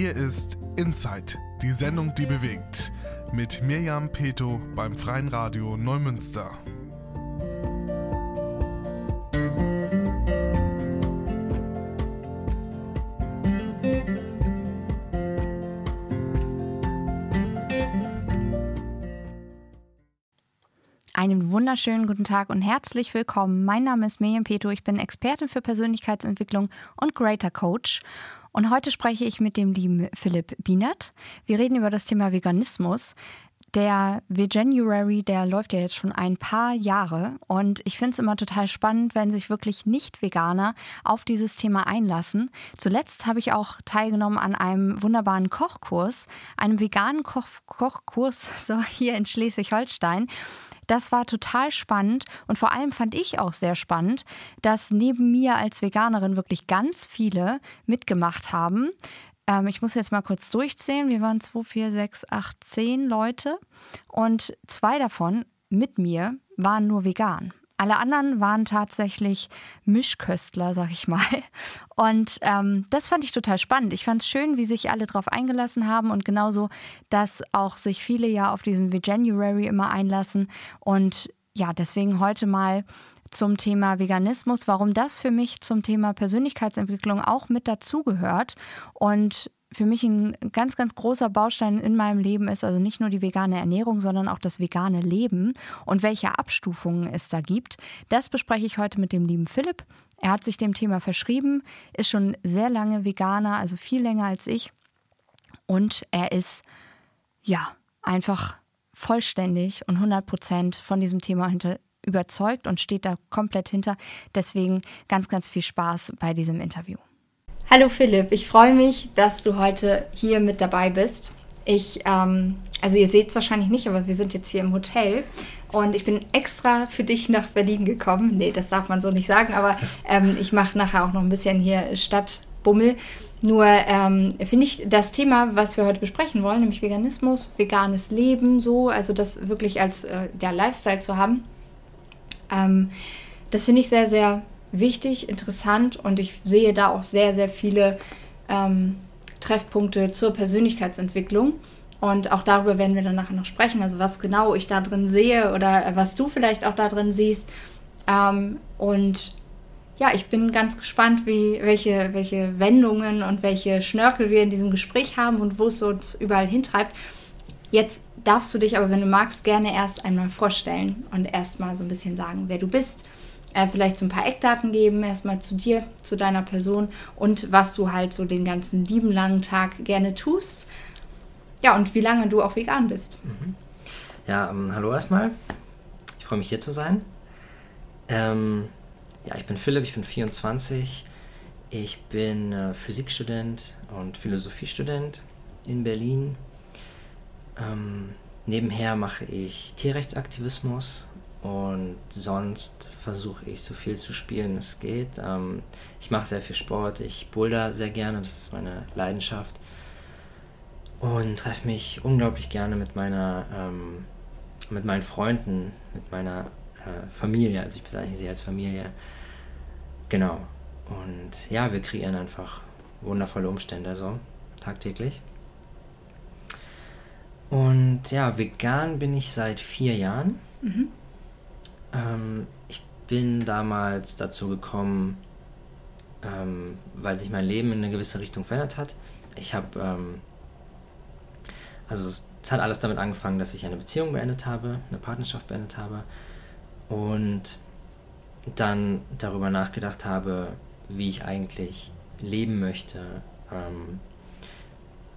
Hier ist Inside, die Sendung, die bewegt, mit Mirjam Peto beim Freien Radio Neumünster. Einen wunderschönen guten Tag und herzlich willkommen. Mein Name ist Miriam Peto, ich bin Expertin für Persönlichkeitsentwicklung und Greater Coach. Und heute spreche ich mit dem lieben Philipp Bienert. Wir reden über das Thema Veganismus. Der Veganuary, der läuft ja jetzt schon ein paar Jahre und ich finde es immer total spannend, wenn sich wirklich Nicht-Veganer auf dieses Thema einlassen. Zuletzt habe ich auch teilgenommen an einem wunderbaren Kochkurs, einem veganen Koch Kochkurs so hier in Schleswig-Holstein. Das war total spannend und vor allem fand ich auch sehr spannend, dass neben mir als Veganerin wirklich ganz viele mitgemacht haben. Ähm, ich muss jetzt mal kurz durchzählen. Wir waren 2, 4, 6, 8, 10 Leute und zwei davon mit mir waren nur vegan. Alle anderen waren tatsächlich Mischköstler, sag ich mal. Und ähm, das fand ich total spannend. Ich fand es schön, wie sich alle darauf eingelassen haben und genauso, dass auch sich viele ja auf diesen Veganuary immer einlassen. Und ja, deswegen heute mal zum Thema Veganismus, warum das für mich zum Thema Persönlichkeitsentwicklung auch mit dazugehört und für mich ein ganz, ganz großer Baustein in meinem Leben ist, also nicht nur die vegane Ernährung, sondern auch das vegane Leben und welche Abstufungen es da gibt. Das bespreche ich heute mit dem lieben Philipp. Er hat sich dem Thema verschrieben, ist schon sehr lange Veganer, also viel länger als ich. Und er ist, ja, einfach vollständig und 100 Prozent von diesem Thema hinter, überzeugt und steht da komplett hinter. Deswegen ganz, ganz viel Spaß bei diesem Interview. Hallo Philipp, ich freue mich, dass du heute hier mit dabei bist. Ich, ähm, also ihr seht es wahrscheinlich nicht, aber wir sind jetzt hier im Hotel und ich bin extra für dich nach Berlin gekommen. Nee, das darf man so nicht sagen, aber ähm, ich mache nachher auch noch ein bisschen hier Stadtbummel. Nur ähm, finde ich das Thema, was wir heute besprechen wollen, nämlich Veganismus, veganes Leben, so, also das wirklich als äh, der Lifestyle zu haben, ähm, das finde ich sehr, sehr wichtig, interessant und ich sehe da auch sehr, sehr viele ähm, Treffpunkte zur Persönlichkeitsentwicklung. Und auch darüber werden wir dann nachher noch sprechen, also was genau ich da drin sehe oder was du vielleicht auch da drin siehst. Ähm, und ja, ich bin ganz gespannt, wie, welche, welche Wendungen und welche Schnörkel wir in diesem Gespräch haben und wo es uns überall hintreibt. Jetzt darfst du dich aber, wenn du magst, gerne erst einmal vorstellen und erstmal so ein bisschen sagen, wer du bist, äh, vielleicht so ein paar Eckdaten geben, erstmal zu dir, zu deiner Person und was du halt so den ganzen lieben langen Tag gerne tust. Ja, und wie lange du auch vegan bist. Mhm. Ja, ähm, hallo erstmal. Ich freue mich hier zu sein. Ähm, ja, ich bin Philipp, ich bin 24. Ich bin äh, Physikstudent und Philosophiestudent in Berlin. Ähm, nebenher mache ich Tierrechtsaktivismus und sonst versuche ich so viel zu spielen, es geht. Ähm, ich mache sehr viel Sport, ich boulder sehr gerne, das ist meine Leidenschaft. Und treffe mich unglaublich gerne mit meiner, ähm, mit meinen Freunden, mit meiner äh, Familie. Also ich bezeichne sie als Familie. Genau. Und ja, wir kreieren einfach wundervolle Umstände so tagtäglich. Und ja, vegan bin ich seit vier Jahren. Mhm. Ähm, ich bin damals dazu gekommen, ähm, weil sich mein Leben in eine gewisse Richtung verändert hat. Ich habe, ähm, also es, es hat alles damit angefangen, dass ich eine Beziehung beendet habe, eine Partnerschaft beendet habe und dann darüber nachgedacht habe, wie ich eigentlich leben möchte. Ähm,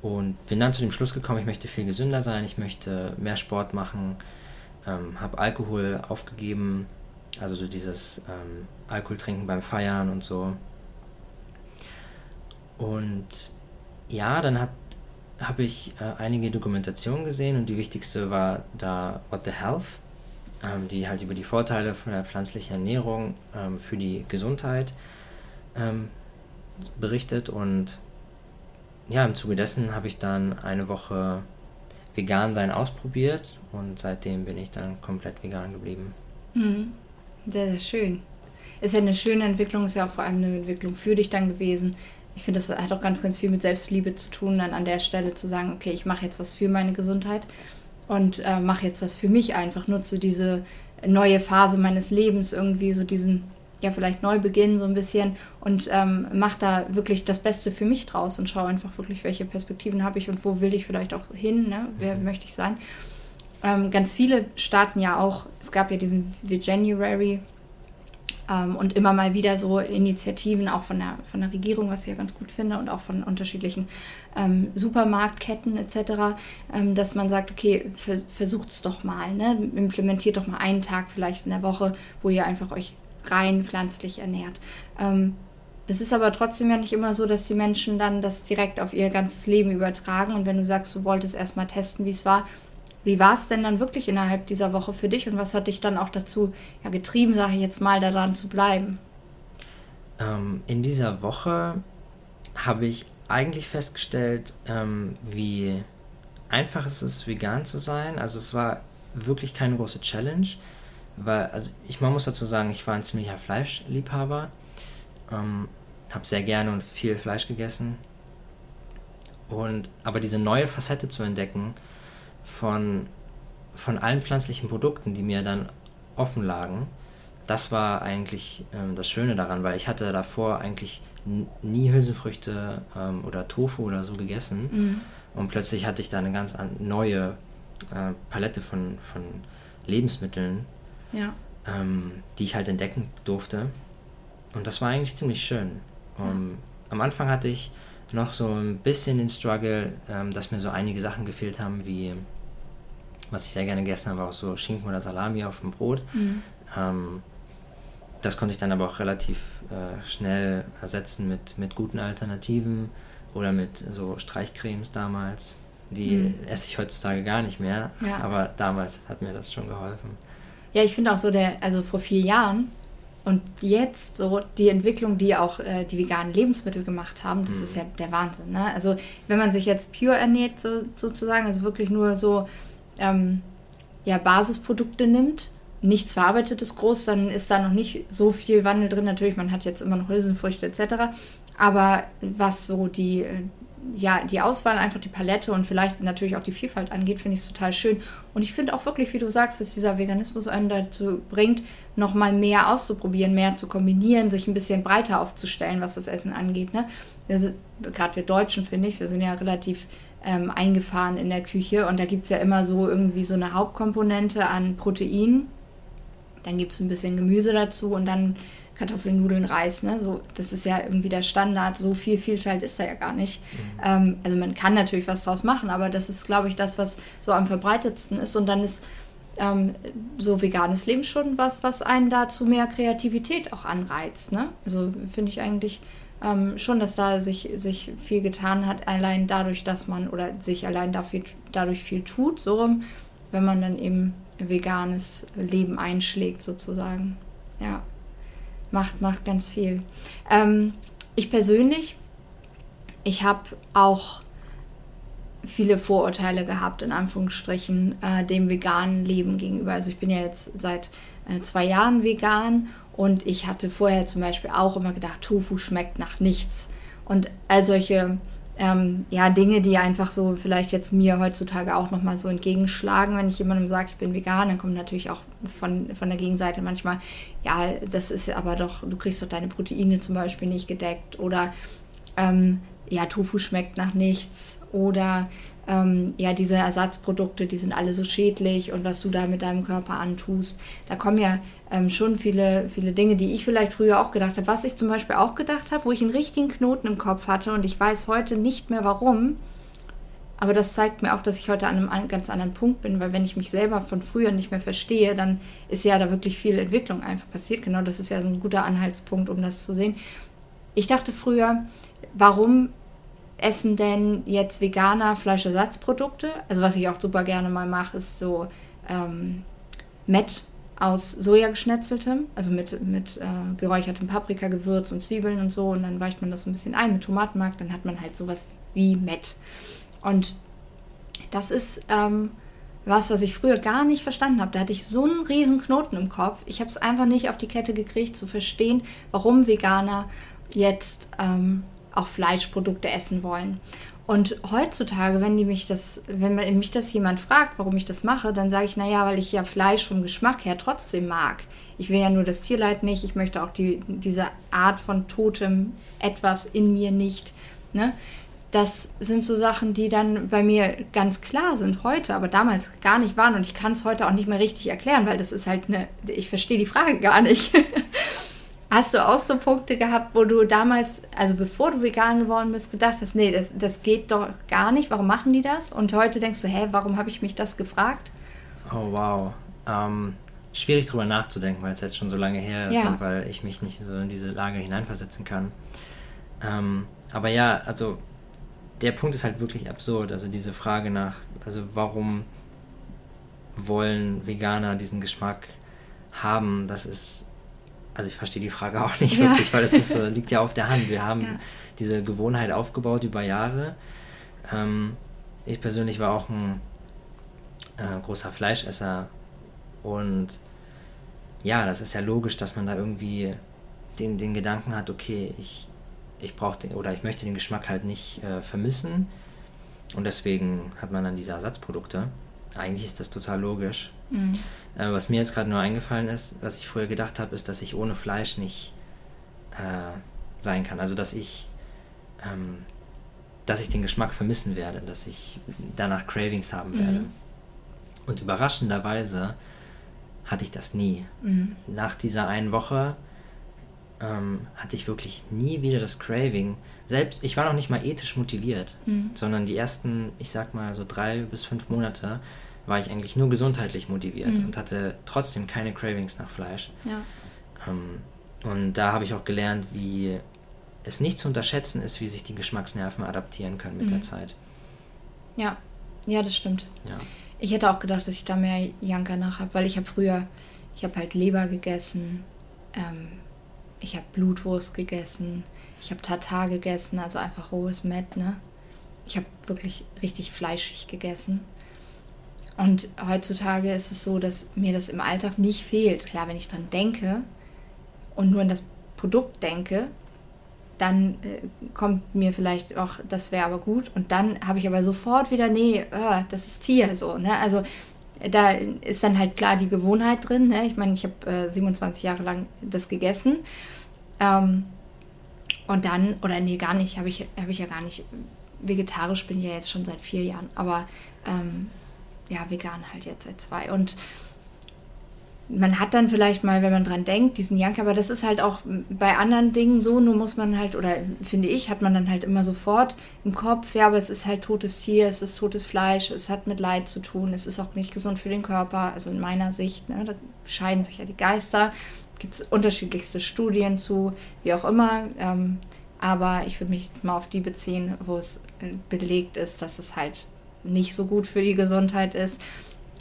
und bin dann zu dem Schluss gekommen, ich möchte viel gesünder sein, ich möchte mehr Sport machen, ähm, habe Alkohol aufgegeben, also so dieses ähm, Alkohol trinken beim Feiern und so. Und ja, dann habe ich äh, einige Dokumentationen gesehen und die wichtigste war da What the Health, ähm, die halt über die Vorteile von der pflanzlichen Ernährung ähm, für die Gesundheit ähm, berichtet und ja, im Zuge dessen habe ich dann eine Woche vegan sein ausprobiert und seitdem bin ich dann komplett vegan geblieben. Mhm. Sehr, sehr schön. Ist ja eine schöne Entwicklung, ist ja auch vor allem eine Entwicklung für dich dann gewesen, ich finde, das hat auch ganz, ganz viel mit Selbstliebe zu tun, dann an der Stelle zu sagen, okay, ich mache jetzt was für meine Gesundheit und äh, mache jetzt was für mich einfach, nutze diese neue Phase meines Lebens irgendwie, so diesen, ja, vielleicht Neubeginn so ein bisschen und ähm, mache da wirklich das Beste für mich draus und schaue einfach wirklich, welche Perspektiven habe ich und wo will ich vielleicht auch hin, ne? wer mhm. möchte ich sein. Ähm, ganz viele starten ja auch, es gab ja diesen January ähm, und immer mal wieder so Initiativen auch von der, von der Regierung, was ich ja ganz gut finde, und auch von unterschiedlichen ähm, Supermarktketten etc., ähm, dass man sagt, okay, versucht es doch mal, ne? implementiert doch mal einen Tag vielleicht in der Woche, wo ihr einfach euch rein pflanzlich ernährt. Ähm, es ist aber trotzdem ja nicht immer so, dass die Menschen dann das direkt auf ihr ganzes Leben übertragen. Und wenn du sagst, du wolltest erstmal testen, wie es war, wie war es denn dann wirklich innerhalb dieser Woche für dich und was hat dich dann auch dazu ja, getrieben, sage ich jetzt mal, daran zu bleiben? Ähm, in dieser Woche habe ich eigentlich festgestellt, ähm, wie einfach es ist, vegan zu sein. Also es war wirklich keine große Challenge, weil, also ich man muss dazu sagen, ich war ein ziemlicher Fleischliebhaber, ähm, habe sehr gerne und viel Fleisch gegessen. Und aber diese neue Facette zu entdecken, von, von allen pflanzlichen Produkten, die mir dann offen lagen, das war eigentlich ähm, das Schöne daran, weil ich hatte davor eigentlich nie Hülsenfrüchte ähm, oder Tofu oder so gegessen. Mhm. Und plötzlich hatte ich da eine ganz neue äh, Palette von, von Lebensmitteln, ja. ähm, die ich halt entdecken durfte. Und das war eigentlich ziemlich schön. Um, ja. Am Anfang hatte ich noch so ein bisschen den Struggle, ähm, dass mir so einige Sachen gefehlt haben, wie was ich sehr gerne gegessen habe, auch so Schinken oder Salami auf dem Brot. Mhm. Ähm, das konnte ich dann aber auch relativ äh, schnell ersetzen mit, mit guten Alternativen oder mit so Streichcremes damals. Die mhm. esse ich heutzutage gar nicht mehr, ja. aber damals hat mir das schon geholfen. Ja, ich finde auch so, der, also vor vier Jahren und jetzt so die Entwicklung, die auch äh, die veganen Lebensmittel gemacht haben, das mhm. ist ja der Wahnsinn. Ne? Also wenn man sich jetzt pure ernährt so, sozusagen, also wirklich nur so ähm, ja, Basisprodukte nimmt, nichts Verarbeitetes groß, dann ist da noch nicht so viel Wandel drin. Natürlich, man hat jetzt immer noch Hülsenfrüchte etc. Aber was so die, äh, ja, die Auswahl, einfach die Palette und vielleicht natürlich auch die Vielfalt angeht, finde ich es total schön. Und ich finde auch wirklich, wie du sagst, dass dieser Veganismus einen dazu bringt, nochmal mehr auszuprobieren, mehr zu kombinieren, sich ein bisschen breiter aufzustellen, was das Essen angeht. Ne? Gerade wir Deutschen, finde ich, wir sind ja relativ ähm, eingefahren in der Küche. Und da gibt es ja immer so irgendwie so eine Hauptkomponente an Protein. Dann gibt es ein bisschen Gemüse dazu und dann Kartoffeln, Nudeln, Reis. Ne? So, das ist ja irgendwie der Standard. So viel Vielfalt ist da ja gar nicht. Mhm. Ähm, also man kann natürlich was draus machen, aber das ist, glaube ich, das, was so am verbreitetsten ist. Und dann ist ähm, so veganes Leben schon was, was einen dazu mehr Kreativität auch anreizt. Ne? Also finde ich eigentlich ähm, schon, dass da sich, sich viel getan hat, allein dadurch, dass man oder sich allein dafür, dadurch viel tut, so rum, wenn man dann eben veganes Leben einschlägt, sozusagen. Ja, macht, macht ganz viel. Ähm, ich persönlich, ich habe auch viele Vorurteile gehabt, in Anführungsstrichen, äh, dem veganen Leben gegenüber. Also ich bin ja jetzt seit äh, zwei Jahren vegan und ich hatte vorher zum Beispiel auch immer gedacht, Tofu schmeckt nach nichts. Und all solche ähm, ja, Dinge, die einfach so vielleicht jetzt mir heutzutage auch nochmal so entgegenschlagen, wenn ich jemandem sage, ich bin vegan, dann kommt natürlich auch von, von der Gegenseite manchmal, ja, das ist aber doch, du kriegst doch deine Proteine zum Beispiel nicht gedeckt oder ähm, ja, Tofu schmeckt nach nichts oder ähm, ja, diese Ersatzprodukte, die sind alle so schädlich und was du da mit deinem Körper antust. Da kommen ja ähm, schon viele, viele Dinge, die ich vielleicht früher auch gedacht habe. Was ich zum Beispiel auch gedacht habe, wo ich einen richtigen Knoten im Kopf hatte und ich weiß heute nicht mehr warum. Aber das zeigt mir auch, dass ich heute an einem ganz anderen Punkt bin, weil wenn ich mich selber von früher nicht mehr verstehe, dann ist ja da wirklich viel Entwicklung einfach passiert. Genau, das ist ja so ein guter Anhaltspunkt, um das zu sehen. Ich dachte früher, warum essen denn jetzt Veganer Fleischersatzprodukte? Also was ich auch super gerne mal mache, ist so ähm, Met aus Soja geschnetzeltem, also mit, mit äh, geräuchertem Paprikagewürz und Zwiebeln und so. Und dann weicht man das ein bisschen ein mit Tomatenmark, dann hat man halt sowas wie Met. Und das ist ähm, was, was ich früher gar nicht verstanden habe. Da hatte ich so einen riesen Knoten im Kopf. Ich habe es einfach nicht auf die Kette gekriegt, zu verstehen, warum Veganer jetzt ähm, auch Fleischprodukte essen wollen. Und heutzutage, wenn die mich das, wenn mich das jemand fragt, warum ich das mache, dann sage ich, naja, weil ich ja Fleisch vom Geschmack her trotzdem mag. Ich will ja nur das Tierleid nicht, ich möchte auch die, diese Art von totem etwas in mir nicht. Ne? Das sind so Sachen, die dann bei mir ganz klar sind heute, aber damals gar nicht waren. Und ich kann es heute auch nicht mehr richtig erklären, weil das ist halt eine, ich verstehe die Frage gar nicht. Hast du auch so Punkte gehabt, wo du damals, also bevor du vegan geworden bist, gedacht hast, nee, das, das geht doch gar nicht, warum machen die das? Und heute denkst du, hä, warum habe ich mich das gefragt? Oh, wow. Ähm, schwierig drüber nachzudenken, weil es jetzt schon so lange her ist Ja. und weil ich mich nicht so in diese Lage hineinversetzen kann. Ähm, aber ja, also der Punkt ist halt wirklich absurd. Also diese Frage nach, also warum wollen Veganer diesen Geschmack haben, das ist, also ich verstehe die Frage auch nicht Ja. wirklich, weil das ist, liegt ja auf der Hand. Wir haben Ja. diese Gewohnheit aufgebaut über Jahre. Ähm, ich persönlich war auch ein äh, großer Fleischesser und ja, das ist ja logisch, dass man da irgendwie den, den Gedanken hat, okay, ich, ich brauche den oder ich möchte den Geschmack halt nicht äh, vermissen und deswegen hat man dann diese Ersatzprodukte. Eigentlich ist das total logisch. Mhm. Äh, was mir jetzt gerade nur eingefallen ist, was ich früher gedacht habe, ist, dass ich ohne Fleisch nicht äh, sein kann. Also dass ich, ähm, dass ich den Geschmack vermissen werde, dass ich danach Cravings haben werde. Mhm. Und überraschenderweise hatte ich das nie. Mhm. Nach dieser einen Woche ähm, hatte ich wirklich nie wieder das Craving. Selbst, ich war noch nicht mal ethisch motiviert, Mhm. sondern die ersten, ich sag mal so drei bis fünf Monate war ich eigentlich nur gesundheitlich motiviert Mhm. und hatte trotzdem keine Cravings nach Fleisch. Ja. Ähm, und da habe ich auch gelernt, wie es nicht zu unterschätzen ist, wie sich die Geschmacksnerven adaptieren können mit Mhm. der Zeit. ja, ja, das stimmt. Ja. Ich hätte auch gedacht, dass ich da mehr Janka nach habe, weil ich habe früher, ich habe halt Leber gegessen, ähm, ich habe Blutwurst gegessen, ich habe Tatar gegessen, also einfach rohes Mett, ne? Ich habe wirklich richtig fleischig gegessen. Und heutzutage ist es so, dass mir das im Alltag nicht fehlt. Klar, wenn ich dran denke und nur an das Produkt denke, dann äh, kommt mir vielleicht auch, das wäre aber gut. Und dann habe ich aber sofort wieder, nee, äh, das ist Tier so. Ne? Also da ist dann halt klar die Gewohnheit drin. Ne? Ich meine, ich habe äh, 27 Jahre lang das gegessen. Ähm, und dann, oder nee, gar nicht, habe ich, hab ich ja gar nicht. Vegetarisch bin ich ja jetzt schon seit vier Jahren, aber ähm, ja, vegan halt jetzt seit zwei. Und man hat dann vielleicht mal, wenn man dran denkt, diesen Jank, aber das ist halt auch bei anderen Dingen so, nur muss man halt, oder finde ich, hat man dann halt immer sofort im Kopf, ja, aber es ist halt totes Tier, es ist totes Fleisch, es hat mit Leid zu tun, es ist auch nicht gesund für den Körper, also in meiner Sicht, ne, da scheiden sich ja die Geister, gibt es unterschiedlichste Studien zu, wie auch immer, ähm, aber ich würde mich jetzt mal auf die beziehen, wo es belegt ist, dass es halt nicht so gut für die Gesundheit ist.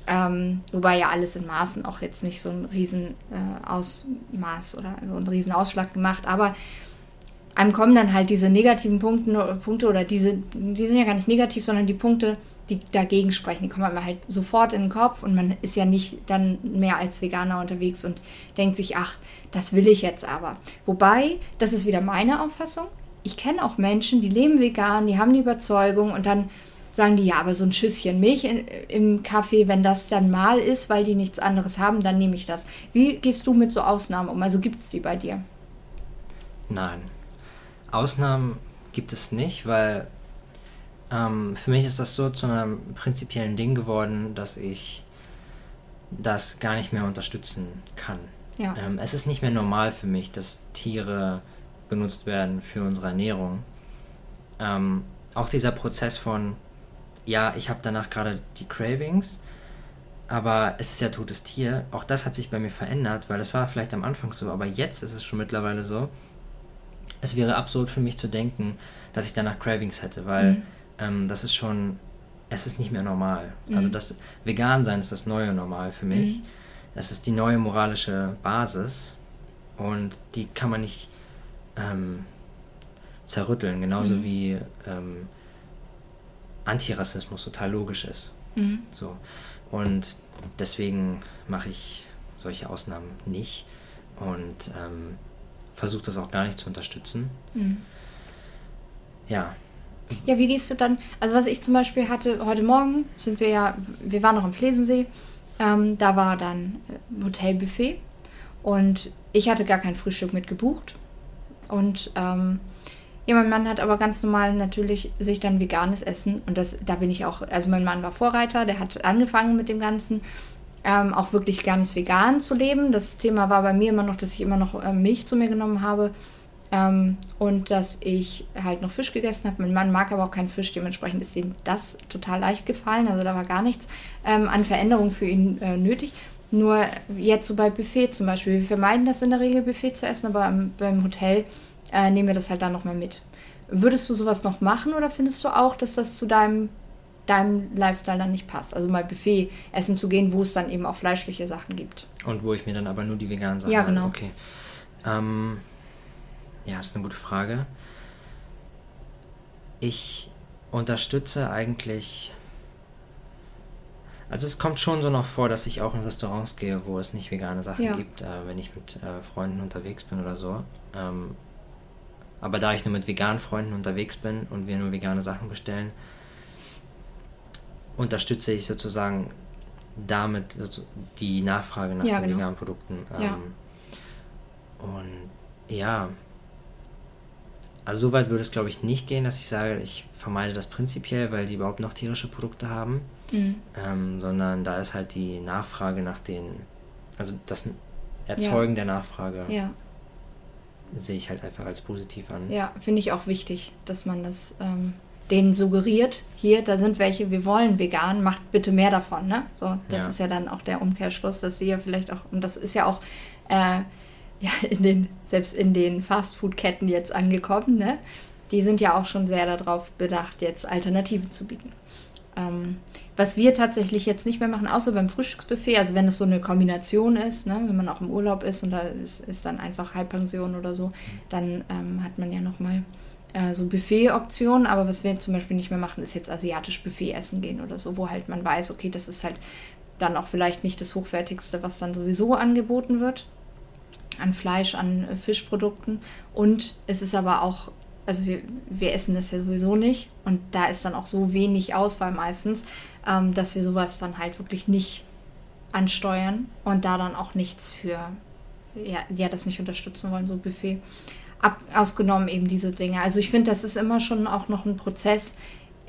Ähm, wobei ja alles in Maßen auch jetzt nicht so ein riesen äh, oder so einen riesen gemacht, aber einem kommen dann halt diese negativen Punkte, Punkte oder diese, die sind ja gar nicht negativ, sondern die Punkte, die dagegen sprechen, die kommen einem halt sofort in den Kopf und man ist ja nicht dann mehr als Veganer unterwegs und denkt sich, ach, das will ich jetzt aber. Wobei, das ist wieder meine Auffassung. Ich kenne auch Menschen, die leben vegan, die haben die Überzeugung und dann sagen die, ja, aber so ein Schüsschen Milch in, im Kaffee, wenn das dann mal ist, weil die nichts anderes haben, dann nehme ich das. Wie gehst du mit so Ausnahmen um? Also gibt es die bei dir? Nein. Ausnahmen gibt es nicht, weil ähm, für mich ist das so zu einem prinzipiellen Ding geworden, dass ich das gar nicht mehr unterstützen kann. Ja. Ähm, es ist nicht mehr normal für mich, dass Tiere benutzt werden für unsere Ernährung. Ähm, auch dieser Prozess von, ja, ich habe danach gerade die Cravings, aber es ist ja totes Tier. Auch das hat sich bei mir verändert, weil das war vielleicht am Anfang so, aber jetzt ist es schon mittlerweile so. Es wäre absurd für mich zu denken, dass ich danach Cravings hätte, weil Mhm. ähm, das ist schon, es ist nicht mehr normal. Mhm. Also das Vegan sein ist das neue Normal für mich. Mhm. Das ist die neue moralische Basis und die kann man nicht ähm, zerrütteln, genauso Mhm. wie ähm, Antirassismus total logisch ist. Mhm. So. Und deswegen mache ich solche Ausnahmen nicht und ähm, versuche das auch gar nicht zu unterstützen. Mhm. ja. Ja, wie gehst du dann? Also was ich zum Beispiel hatte, heute Morgen sind wir ja, wir waren noch am Flesensee, ähm, da war dann äh, Hotelbuffet und ich hatte gar kein Frühstück mit gebucht. Und ähm, ja, mein Mann hat aber ganz normal natürlich sich dann veganes Essen und das, da bin ich auch, also mein Mann war Vorreiter, der hat angefangen mit dem Ganzen, ähm, auch wirklich ganz vegan zu leben. Das Thema war bei mir immer noch, dass ich immer noch äh, Milch zu mir genommen habe ähm, und dass ich halt noch Fisch gegessen habe. Mein Mann mag aber auch keinen Fisch, dementsprechend ist ihm das total leicht gefallen. Also da war gar nichts ähm, an Veränderung für ihn äh, nötig. Nur jetzt so bei Buffet zum Beispiel, wir vermeiden das in der Regel, Buffet zu essen, aber beim Hotel äh, nehmen wir das halt dann nochmal mit. Würdest du sowas noch machen oder findest du auch, dass das zu deinem, deinem Lifestyle dann nicht passt? Also mal Buffet essen zu gehen, wo es dann eben auch fleischliche Sachen gibt. Und wo ich mir dann aber nur die veganen Sachen Ja, genau. Okay. Ähm, ja, das ist eine gute Frage. Ich unterstütze eigentlich. Also es kommt schon so noch vor, dass ich auch in Restaurants gehe, wo es nicht vegane Sachen Ja. gibt, äh, wenn ich mit äh, Freunden unterwegs bin oder so. Ähm, aber da ich nur mit veganen Freunden unterwegs bin und wir nur vegane Sachen bestellen, unterstütze ich sozusagen damit die Nachfrage nach Ja, den genau. veganen Produkten. Ähm, Ja. Und ja, also so weit würde es glaube ich nicht gehen, dass ich sage, ich vermeide das prinzipiell, weil die überhaupt noch tierische Produkte haben, Mhm. ähm, sondern da ist halt die Nachfrage nach den, also das Erzeugen der Nachfrage Ja, sehe ich halt einfach als positiv an. ja, finde ich auch wichtig, dass man das ähm, denen suggeriert. Hier, da sind welche, wir wollen vegan, macht bitte mehr davon. Ne? So, das Ja. ist ja dann auch der Umkehrschluss, dass sie ja vielleicht auch, und das ist ja auch äh, ja, in den, selbst in den Fastfood-Ketten jetzt angekommen, ne? Die sind ja auch schon sehr darauf bedacht, jetzt Alternativen zu bieten. Ähm, was wir tatsächlich jetzt nicht mehr machen, außer beim Frühstücksbuffet, also wenn es so eine Kombination ist, ne, wenn man auch im Urlaub ist und da ist, ist dann einfach Halbpension oder so, dann ähm, hat man ja nochmal äh, so Buffet-Optionen. Aber was wir zum Beispiel nicht mehr machen, ist jetzt asiatisch Buffet essen gehen oder so, wo halt man weiß, okay, das ist halt dann auch vielleicht nicht das Hochwertigste, was dann sowieso angeboten wird an Fleisch, an äh, Fischprodukten. Und es ist aber auch, also wir, wir essen das ja sowieso nicht. Und da ist dann auch so wenig Auswahl meistens, ähm, dass wir sowas dann halt wirklich nicht ansteuern und da dann auch nichts für, ja, ja das nicht unterstützen wollen, so Buffet. Ab, ausgenommen eben diese Dinge. Also ich finde, das ist immer schon auch noch ein Prozess,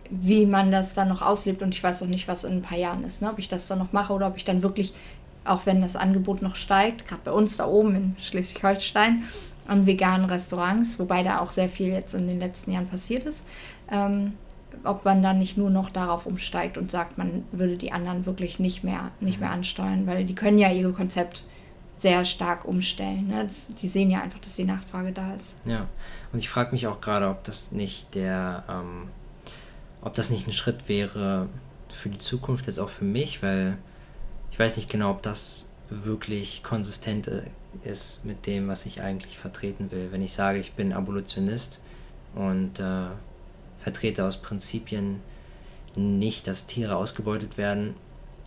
wie man das dann noch auslebt. Und ich weiß auch nicht, was in ein paar Jahren ist, ne? ob ich das dann noch mache oder ob ich dann wirklich, auch wenn das Angebot noch steigt, gerade bei uns da oben in Schleswig-Holstein, an veganen Restaurants, wobei da auch sehr viel jetzt in den letzten Jahren passiert ist, ähm, ob man dann nicht nur noch darauf umsteigt und sagt, man würde die anderen wirklich nicht mehr, nicht mehr ansteuern, weil die können ja ihr Konzept sehr stark umstellen. Ne? Das, die sehen ja einfach, dass die Nachfrage da ist. Ja, und ich frage mich auch gerade, ob das nicht der, ähm, ob das nicht ein Schritt wäre für die Zukunft, jetzt auch für mich, weil ich weiß nicht genau, ob das wirklich konsistent äh, ist mit dem, was ich eigentlich vertreten will. Wenn ich sage, ich bin Abolitionist und äh, vertrete aus Prinzipien nicht, dass Tiere ausgebeutet werden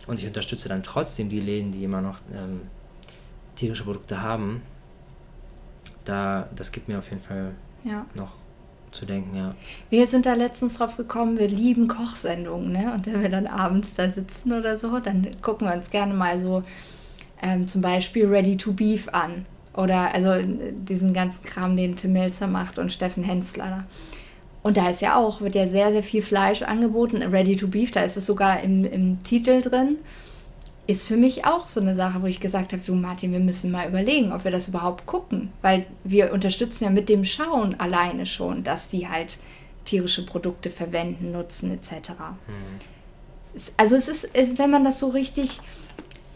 und ich unterstütze dann trotzdem die Läden, die immer noch ähm, tierische Produkte haben, da, das gibt mir auf jeden Fall Ja. noch zu denken, ja. Wir sind da letztens drauf gekommen, wir lieben Kochsendungen, ne? Und wenn wir dann abends da sitzen oder so, dann gucken wir uns gerne mal so ähm, zum Beispiel Ready to Beef an. Oder also diesen ganzen Kram, den Tim Melzer macht und Steffen Hensler. Und da ist ja auch, wird ja sehr, sehr viel Fleisch angeboten. Ready to Beef, da ist es sogar im, im Titel drin. Ist für mich auch so eine Sache, wo ich gesagt habe, du Martin, wir müssen mal überlegen, ob wir das überhaupt gucken. Weil wir unterstützen ja mit dem Schauen alleine schon, dass die halt tierische Produkte verwenden, nutzen etc. Es- Also es ist, wenn man das so richtig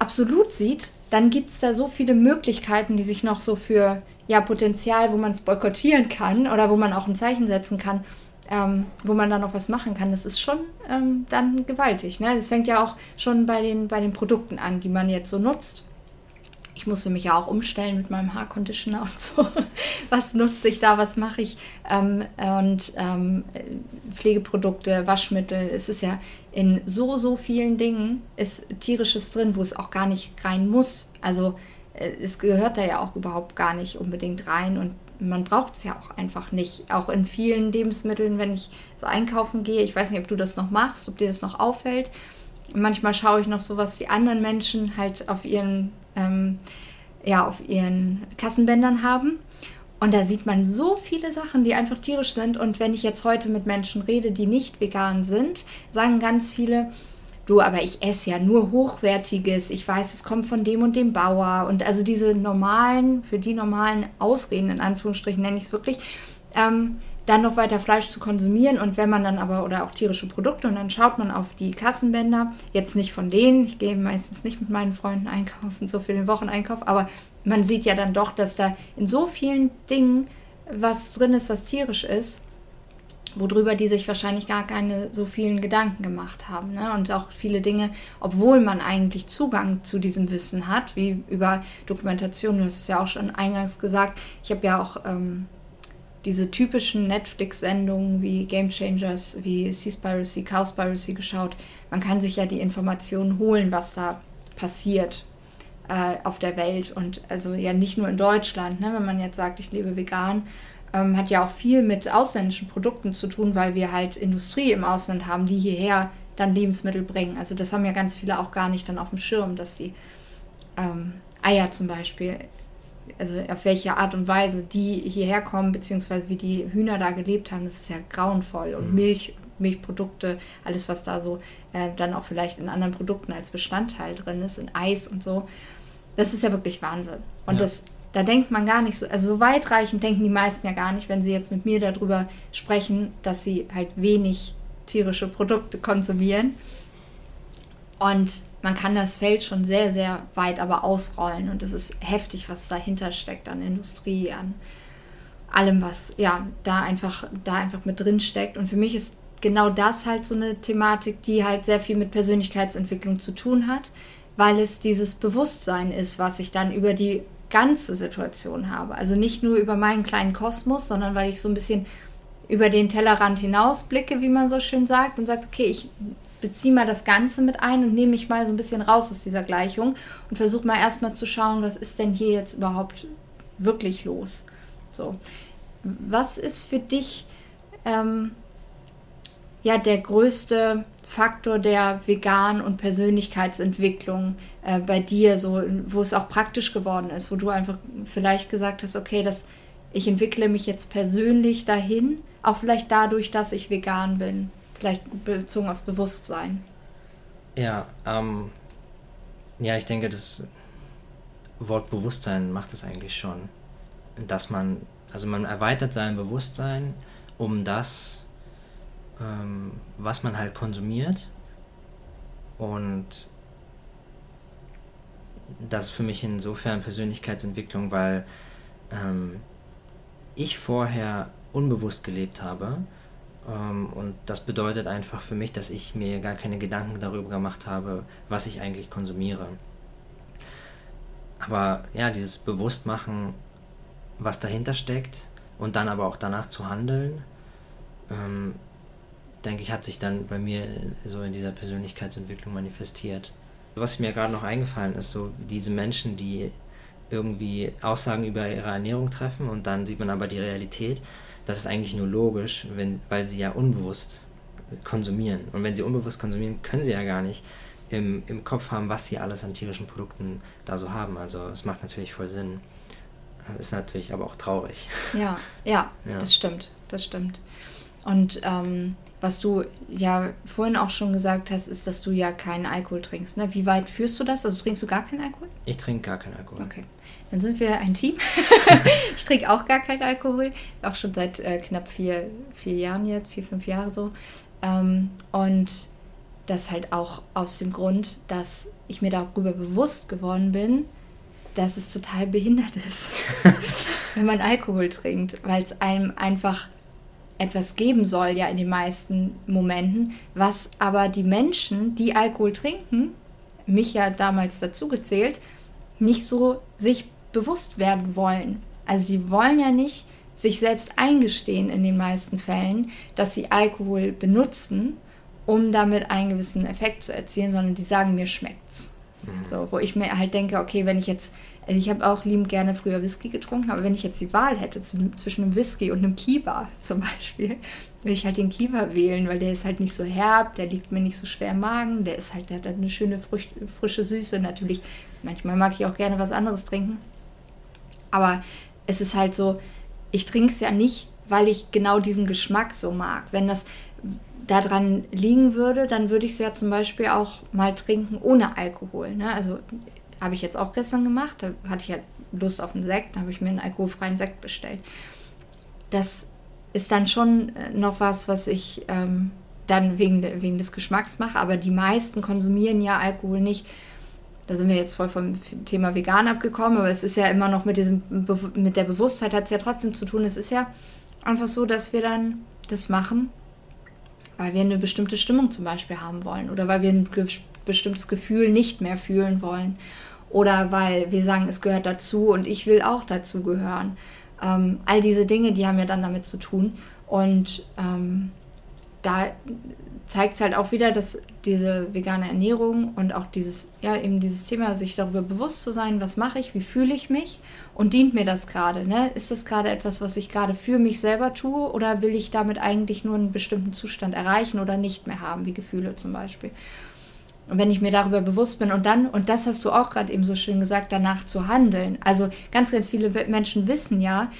absolut sieht, dann gibt es da so viele Möglichkeiten, die sich noch so für ja, Potenzial, wo man es boykottieren kann oder wo man auch ein Zeichen setzen kann, ähm, wo man dann noch was machen kann. Das ist schon ähm, dann gewaltig. Ne? Das fängt ja auch schon bei den, bei den Produkten an, die man jetzt so nutzt. Ich musste mich ja auch umstellen mit meinem Haarconditioner und so. Was nutze ich da, was mache ich? Ähm, und ähm, äh, Pflegeprodukte, Waschmittel, es ist ja in so, so vielen Dingen ist tierisches drin, wo es auch gar nicht rein muss. Also äh, es gehört da ja auch überhaupt gar nicht unbedingt rein und man braucht es ja auch einfach nicht. Auch in vielen Lebensmitteln, wenn ich so einkaufen gehe, ich weiß nicht, ob du das noch machst, ob dir das noch auffällt. Manchmal schaue ich noch so, was die anderen Menschen halt auf ihren, ähm, ja, auf ihren Kassenbändern haben. Und da sieht man so viele Sachen, die einfach tierisch sind. Und wenn ich jetzt heute mit Menschen rede, die nicht vegan sind, sagen ganz viele, du, aber ich esse ja nur hochwertiges, ich weiß, es kommt von dem und dem Bauer. Und also diese normalen, für die normalen Ausreden, in Anführungsstrichen nenne ich es wirklich, ähm, dann noch weiter Fleisch zu konsumieren. Und wenn man dann aber, oder auch tierische Produkte, und dann schaut man auf die Kassenbänder, jetzt nicht von denen, ich gehe meistens nicht mit meinen Freunden einkaufen, so für den Wocheneinkauf, aber man sieht ja dann doch, dass da in so vielen Dingen was drin ist, was tierisch ist, worüber die sich wahrscheinlich gar keine so vielen Gedanken gemacht haben. Ne? Und auch viele Dinge, obwohl man eigentlich Zugang zu diesem Wissen hat, wie über Dokumentation, du hast es ja auch schon eingangs gesagt, ich habe ja auch ähm, diese typischen Netflix-Sendungen wie Game Changers, wie Seaspiracy, Cowspiracy geschaut. Man kann sich ja die Informationen holen, was da passiert äh, auf der Welt und also ja nicht nur in Deutschland. Ne? Wenn man jetzt sagt, ich lebe vegan, ähm, hat ja auch viel mit ausländischen Produkten zu tun, weil wir halt Industrie im Ausland haben, die hierher dann Lebensmittel bringen. Also das haben ja ganz viele auch gar nicht dann auf dem Schirm, dass die ähm, Eier zum Beispiel also auf welche Art und Weise die hierher kommen, beziehungsweise wie die Hühner da gelebt haben, das ist ja grauenvoll. Und mhm. Milch, Milchprodukte, alles, was da so äh, dann auch vielleicht in anderen Produkten als Bestandteil drin ist, in Eis und so, das ist ja wirklich Wahnsinn. Und ja. das, da denkt man gar nicht so, also so weitreichend denken die meisten ja gar nicht, wenn sie jetzt mit mir darüber sprechen, dass sie halt wenig tierische Produkte konsumieren. Und man kann das Feld schon sehr, sehr weit aber ausrollen und es ist heftig, was dahinter steckt an Industrie, an allem, was ja da einfach, da einfach mit drin steckt. Und für mich ist genau das halt so eine Thematik, die halt sehr viel mit Persönlichkeitsentwicklung zu tun hat, weil es dieses Bewusstsein ist, was ich dann über die ganze Situation habe. Also nicht nur über meinen kleinen Kosmos, sondern weil ich so ein bisschen über den Tellerrand hinausblicke, wie man so schön sagt, und sage, okay, ich beziehe mal das Ganze mit ein und nehme mich mal so ein bisschen raus aus dieser Gleichung und versuche mal erstmal zu schauen, was ist denn hier jetzt überhaupt wirklich los. So, was ist für dich ähm, ja der größte Faktor der Vegan- und Persönlichkeitsentwicklung äh, bei dir, so wo es auch praktisch geworden ist, wo du einfach vielleicht gesagt hast, okay, das, ich entwickle mich jetzt persönlich dahin, auch vielleicht dadurch, dass ich vegan bin. Vielleicht bezogen aufs Bewusstsein. Ja, ähm, ja, ich denke, das Wort Bewusstsein macht es eigentlich schon. Dass man, also man erweitert sein Bewusstsein um das, ähm, was man halt konsumiert. Und das ist für mich insofern Persönlichkeitsentwicklung, weil ähm, ich vorher unbewusst gelebt habe und das bedeutet einfach für mich, dass ich mir gar keine Gedanken darüber gemacht habe, was ich eigentlich konsumiere. Aber ja, dieses Bewusstmachen, was dahinter steckt und dann aber auch danach zu handeln, ähm, denke ich, hat sich dann bei mir so in dieser Persönlichkeitsentwicklung manifestiert. Was mir gerade noch eingefallen ist, so diese Menschen, die irgendwie Aussagen über ihre Ernährung treffen und dann sieht man aber die Realität das ist eigentlich nur logisch, wenn, weil sie ja unbewusst konsumieren. Und wenn sie unbewusst konsumieren, können sie ja gar nicht im, im Kopf haben, was sie alles an tierischen Produkten da so haben. Also es macht natürlich voll Sinn. Ist natürlich aber auch traurig. Ja, ja, ja. das stimmt. Das stimmt. Und ähm, was du ja vorhin auch schon gesagt hast, ist, dass du ja keinen Alkohol trinkst. Ne? Wie weit führst du das? Also trinkst du gar keinen Alkohol? Ich trinke gar keinen Alkohol. Okay. Dann sind wir ein Team. ich trinke auch gar keinen Alkohol. Auch schon seit äh, knapp vier, vier Jahren jetzt, vier, fünf Jahre so. Ähm, und das halt auch aus dem Grund, dass ich mir darüber bewusst geworden bin, dass es total behindert ist, wenn man Alkohol trinkt, weil es einem einfach etwas geben soll, ja in den meisten Momenten, was aber die Menschen, die Alkohol trinken, mich ja damals dazu gezählt, nicht so sich bewusst werden wollen. Also die wollen ja nicht sich selbst eingestehen in den meisten Fällen, dass sie Alkohol benutzen, um damit einen gewissen Effekt zu erzielen, sondern die sagen, mir schmeckt's. Mhm. So, wo ich mir halt denke, okay, wenn ich jetzt Also ich habe auch liebend gerne früher Whisky getrunken, aber wenn ich jetzt die Wahl hätte zwischen einem Whisky und einem Kiba zum Beispiel, würde ich halt den Kiba wählen, weil der ist halt nicht so herb, der liegt mir nicht so schwer im Magen, der ist halt, der hat eine schöne frische Süße. Natürlich, manchmal mag ich auch gerne was anderes trinken. Aber es ist halt so, ich trinke es ja nicht, weil ich genau diesen Geschmack so mag. Wenn das daran liegen würde, dann würde ich es ja zum Beispiel auch mal trinken ohne Alkohol. Ne? Also habe ich jetzt auch gestern gemacht. Da hatte ich ja Lust auf einen Sekt, da habe ich mir einen alkoholfreien Sekt bestellt. Das ist dann schon äh, noch was, was ich ähm, dann wegen, wegen des Geschmacks mache. Aber die meisten konsumieren ja Alkohol nicht. Da sind wir jetzt voll vom Thema vegan abgekommen, aber es ist ja immer noch mit diesem mit der Bewusstheit hat es ja trotzdem zu tun. Es ist ja einfach so, dass wir dann das machen, weil wir eine bestimmte Stimmung zum Beispiel haben wollen oder weil wir ein bestimmtes Gefühl nicht mehr fühlen wollen oder weil wir sagen, es gehört dazu und ich will auch dazu gehören. Ähm, all diese Dinge, die haben ja dann damit zu tun. Und ähm, da zeigt es halt auch wieder, dass diese vegane Ernährung und auch dieses, ja, eben dieses Thema, sich darüber bewusst zu sein, was mache ich, wie fühle ich mich und dient mir das gerade? Ne? Ist das gerade etwas, was ich gerade für mich selber tue oder will ich damit eigentlich nur einen bestimmten Zustand erreichen oder nicht mehr haben, wie Gefühle zum Beispiel? Und wenn ich mir darüber bewusst bin und dann, und das hast du auch gerade eben so schön gesagt, danach zu handeln. Also ganz, ganz viele Menschen wissen ja,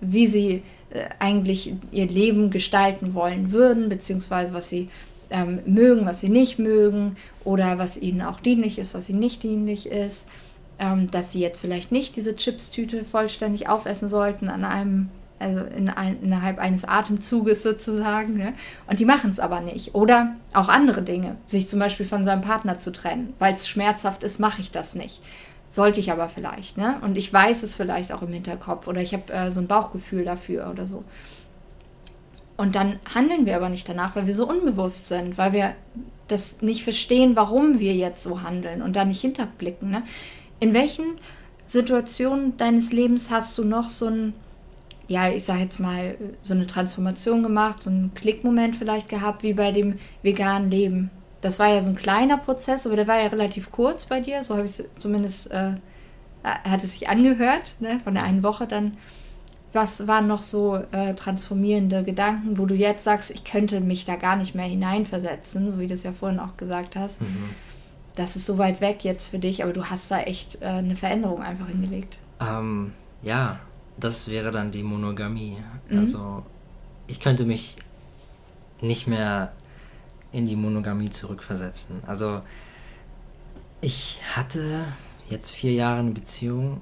wie sie äh, eigentlich ihr Leben gestalten wollen würden, beziehungsweise was sie ähm, mögen, was sie nicht mögen oder was ihnen auch dienlich ist, was ihnen nicht dienlich ist. Ähm, dass sie jetzt vielleicht nicht diese Chips-Tüte vollständig aufessen sollten an einem also in ein, innerhalb eines Atemzuges sozusagen. Ne? Und die machen es aber nicht. Oder auch andere Dinge, sich zum Beispiel von seinem Partner zu trennen. Weil es schmerzhaft ist, mache ich das nicht. Sollte ich aber vielleicht. Ne? Und ich weiß es vielleicht auch im Hinterkopf oder ich habe äh, so ein Bauchgefühl dafür oder so. Und dann handeln wir aber nicht danach, weil wir so unbewusst sind, weil wir das nicht verstehen, warum wir jetzt so handeln und da nicht hinterblicken. Ne? In welchen Situationen deines Lebens hast du noch so ein ja, ich sage jetzt mal, so eine Transformation gemacht, so einen Klickmoment vielleicht gehabt, wie bei dem veganen Leben. Das war ja so ein kleiner Prozess, aber der war ja relativ kurz bei dir, so habe ich es zumindest, äh, hat es sich angehört, ne, von der einen Woche dann. Was waren noch so äh, transformierende Gedanken, wo du jetzt sagst, ich könnte mich da gar nicht mehr hineinversetzen, so wie du es ja vorhin auch gesagt hast. Mhm. Das ist so weit weg jetzt für dich, aber du hast da echt äh, eine Veränderung einfach hingelegt. Ähm, ja, das wäre dann die Monogamie. Mhm. Also ich könnte mich nicht mehr in die Monogamie zurückversetzen. Also ich hatte jetzt vier Jahre eine Beziehung,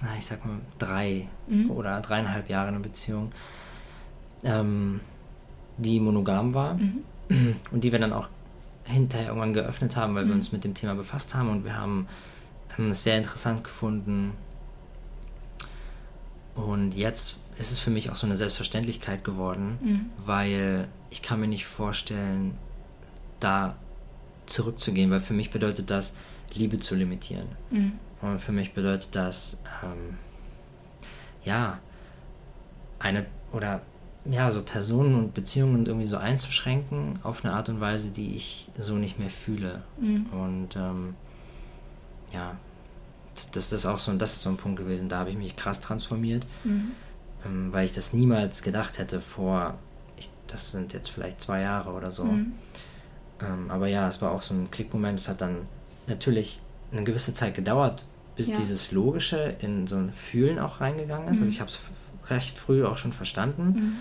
na, ich sag mal drei mhm. oder dreieinhalb Jahre eine Beziehung, ähm, die monogam war mhm. und die wir dann auch hinterher irgendwann geöffnet haben, weil wir mhm. uns mit dem Thema befasst haben und wir haben, haben es sehr interessant gefunden, und jetzt ist es für mich auch so eine Selbstverständlichkeit geworden, mhm. weil ich kann mir nicht vorstellen, da zurückzugehen, weil für mich bedeutet das, Liebe zu limitieren. Mhm. Und für mich bedeutet das, ähm, ja, eine oder ja, so Personen und Beziehungen irgendwie so einzuschränken auf eine Art und Weise, die ich so nicht mehr fühle. Mhm. Und ähm, ja, das, ist auch so, das ist so ein Punkt gewesen, da habe ich mich krass transformiert, mhm. ähm, weil ich das niemals gedacht hätte vor, ich, das sind jetzt vielleicht zwei Jahre oder so. Mhm. Ähm, aber ja, es war auch so ein Klickmoment, es hat dann natürlich eine gewisse Zeit gedauert, bis ja. dieses Logische in so ein Fühlen auch reingegangen ist. Also mhm. Also ich habe es recht früh auch schon verstanden, mhm.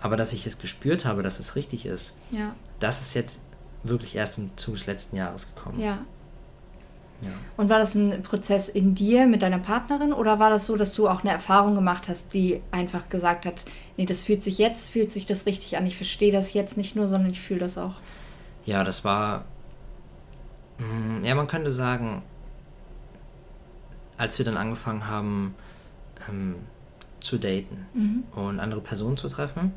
aber dass ich es gespürt habe, dass es richtig ist, ja. das ist jetzt wirklich erst im Zuge des letzten Jahres gekommen. Ja, ja. Und war das ein Prozess in dir mit deiner Partnerin oder war das so, dass du auch eine Erfahrung gemacht hast, die einfach gesagt hat, nee, das fühlt sich jetzt, fühlt sich das richtig an, ich verstehe das jetzt nicht nur, sondern ich fühle das auch? Ja, das war, mm, ja, man könnte sagen, als wir dann angefangen haben ähm, zu daten mhm. und andere Personen zu treffen,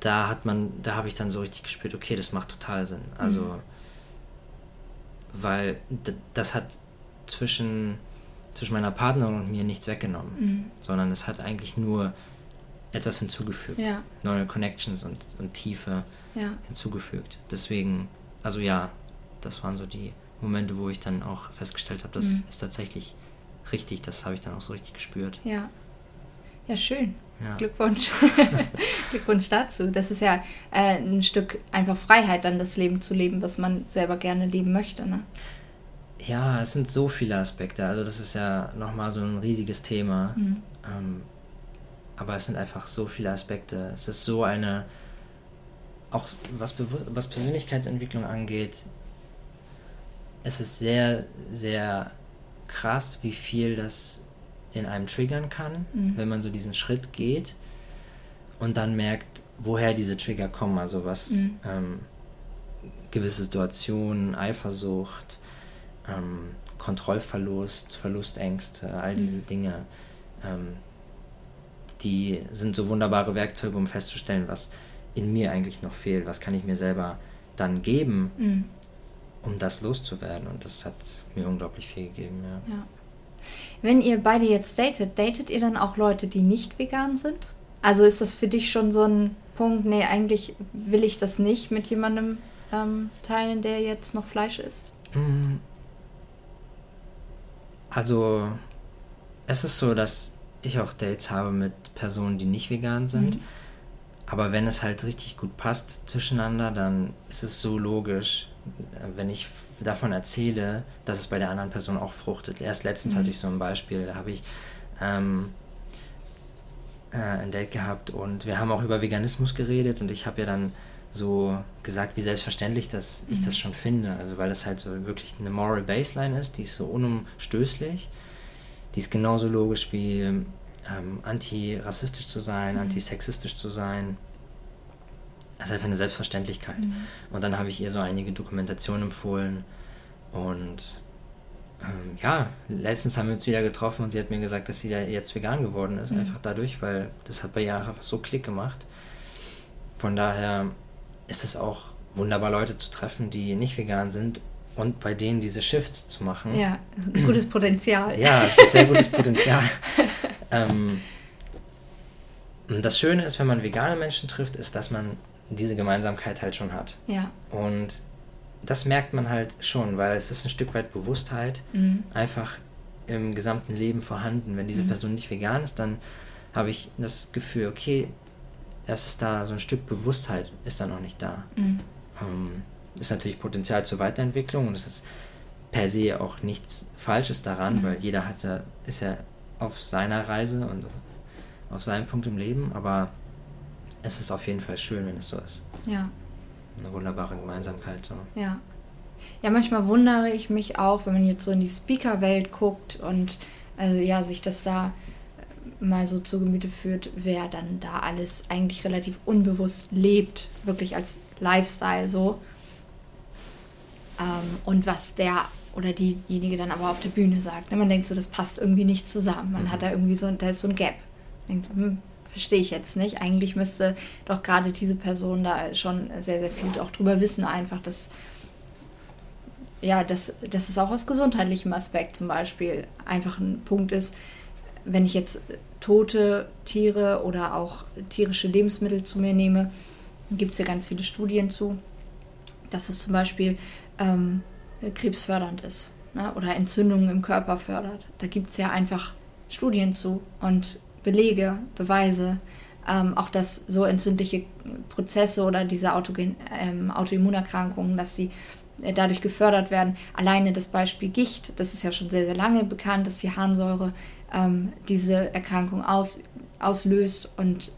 da hat man, da habe ich dann so richtig gespürt, okay, das macht total Sinn. Also mhm weil das hat zwischen, zwischen meiner Partnerin und mir nichts weggenommen, mhm. sondern es hat eigentlich nur etwas hinzugefügt. Ja. Neue Connections und, und Tiefe ja. hinzugefügt. Deswegen, also ja, das waren so die Momente, wo ich dann auch festgestellt habe, das mhm. ist tatsächlich richtig, das habe ich dann auch so richtig gespürt. Ja. Ja, schön. Ja. Glückwunsch. Glückwunsch dazu. Das ist ja äh, ein Stück einfach Freiheit, dann das Leben zu leben, was man selber gerne leben möchte. Ne? Ja, es sind so viele Aspekte. Also das ist ja nochmal so ein riesiges Thema. Mhm. Ähm, aber es sind einfach so viele Aspekte. Es ist so eine, auch was, was Persönlichkeitsentwicklung angeht, es ist sehr, sehr krass, wie viel das in einem triggern kann, mhm. wenn man so diesen Schritt geht und dann merkt, woher diese Trigger kommen. Also was mhm. ähm, gewisse Situationen, Eifersucht, ähm, Kontrollverlust, Verlustängste, all mhm. diese Dinge, ähm, die sind so wunderbare Werkzeuge, um festzustellen, was in mir eigentlich noch fehlt, was kann ich mir selber dann geben, mhm. um das loszuwerden. Und das hat mir unglaublich viel gegeben. Ja. ja. Wenn ihr beide jetzt datet, datet ihr dann auch Leute, die nicht vegan sind? Also ist das für dich schon so ein Punkt, nee, eigentlich will ich das nicht mit jemandem ähm, teilen, der jetzt noch Fleisch isst? Mm. Also, es ist so, dass ich auch Dates habe mit Personen, die nicht vegan sind. Mhm. Aber wenn es halt richtig gut passt zwischeneinander, dann ist es so logisch, wenn ich davon erzähle, dass es bei der anderen Person auch fruchtet. Erst letztens mhm. hatte ich so ein Beispiel, da habe ich ähm, äh, ein Date gehabt und wir haben auch über Veganismus geredet und ich habe ja dann so gesagt, wie selbstverständlich dass mhm. ich das schon finde. Also weil das halt so wirklich eine Moral Baseline ist, die ist so unumstößlich. Die ist genauso logisch wie ähm, antirassistisch zu sein, mhm. antisexistisch zu sein, das ist einfach eine Selbstverständlichkeit. Mhm. Und dann habe ich ihr so einige Dokumentationen empfohlen. Und ähm, ja, letztens haben wir uns wieder getroffen und sie hat mir gesagt, dass sie da jetzt vegan geworden ist. Mhm. Einfach dadurch, weil das hat bei ihr einfach so Klick gemacht. Von daher ist es auch wunderbar, Leute zu treffen, die nicht vegan sind und bei denen diese Shifts zu machen. Ja, gutes Potenzial. ja, es ist sehr gutes Potenzial. ähm, das Schöne ist, wenn man vegane Menschen trifft, ist, dass man diese Gemeinsamkeit halt schon hat. Ja. Und das merkt man halt schon, weil es ist ein Stück weit Bewusstheit mhm. einfach im gesamten Leben vorhanden. Wenn diese mhm. Person nicht vegan ist, dann habe ich das Gefühl, okay, es ist da so ein Stück Bewusstheit ist da noch nicht da. Mhm. Ähm, ist natürlich Potenzial zur Weiterentwicklung und es ist per se auch nichts Falsches daran, mhm. weil jeder hat ja, ist ja auf seiner Reise und auf seinem Punkt im Leben, aber es ist auf jeden Fall schön, wenn es so ist. Ja. Eine wunderbare Gemeinsamkeit. So. Ja. Ja, manchmal wundere ich mich auch, wenn man jetzt so in die Speaker-Welt guckt und also ja, sich das da äh, mal so zu Gemüte führt, wer dann da alles eigentlich relativ unbewusst lebt, wirklich als Lifestyle so. Ähm, und was der oder diejenige dann aber auf der Bühne sagt. Ne, man denkt so, das passt irgendwie nicht zusammen. Man mhm. hat da irgendwie so, da ist so ein Gap. Man denkt, hm, verstehe ich jetzt nicht. Eigentlich müsste doch gerade diese Person da schon sehr, sehr viel auch drüber wissen, einfach, dass ja, dass, dass es auch aus gesundheitlichem Aspekt zum Beispiel einfach ein Punkt ist, wenn ich jetzt tote Tiere oder auch tierische Lebensmittel zu mir nehme, gibt es ja ganz viele Studien zu, dass es zum Beispiel ähm, krebsfördernd ist ne? oder Entzündungen im Körper fördert. Da gibt es ja einfach Studien zu. Und Belege, Beweise, ähm, auch dass so entzündliche Prozesse oder diese Autogen, ähm, Autoimmunerkrankungen, dass sie äh, dadurch gefördert werden. Alleine das Beispiel Gicht, das ist ja schon sehr, sehr lange bekannt, dass die Harnsäure ähm, diese Erkrankung aus, auslöst und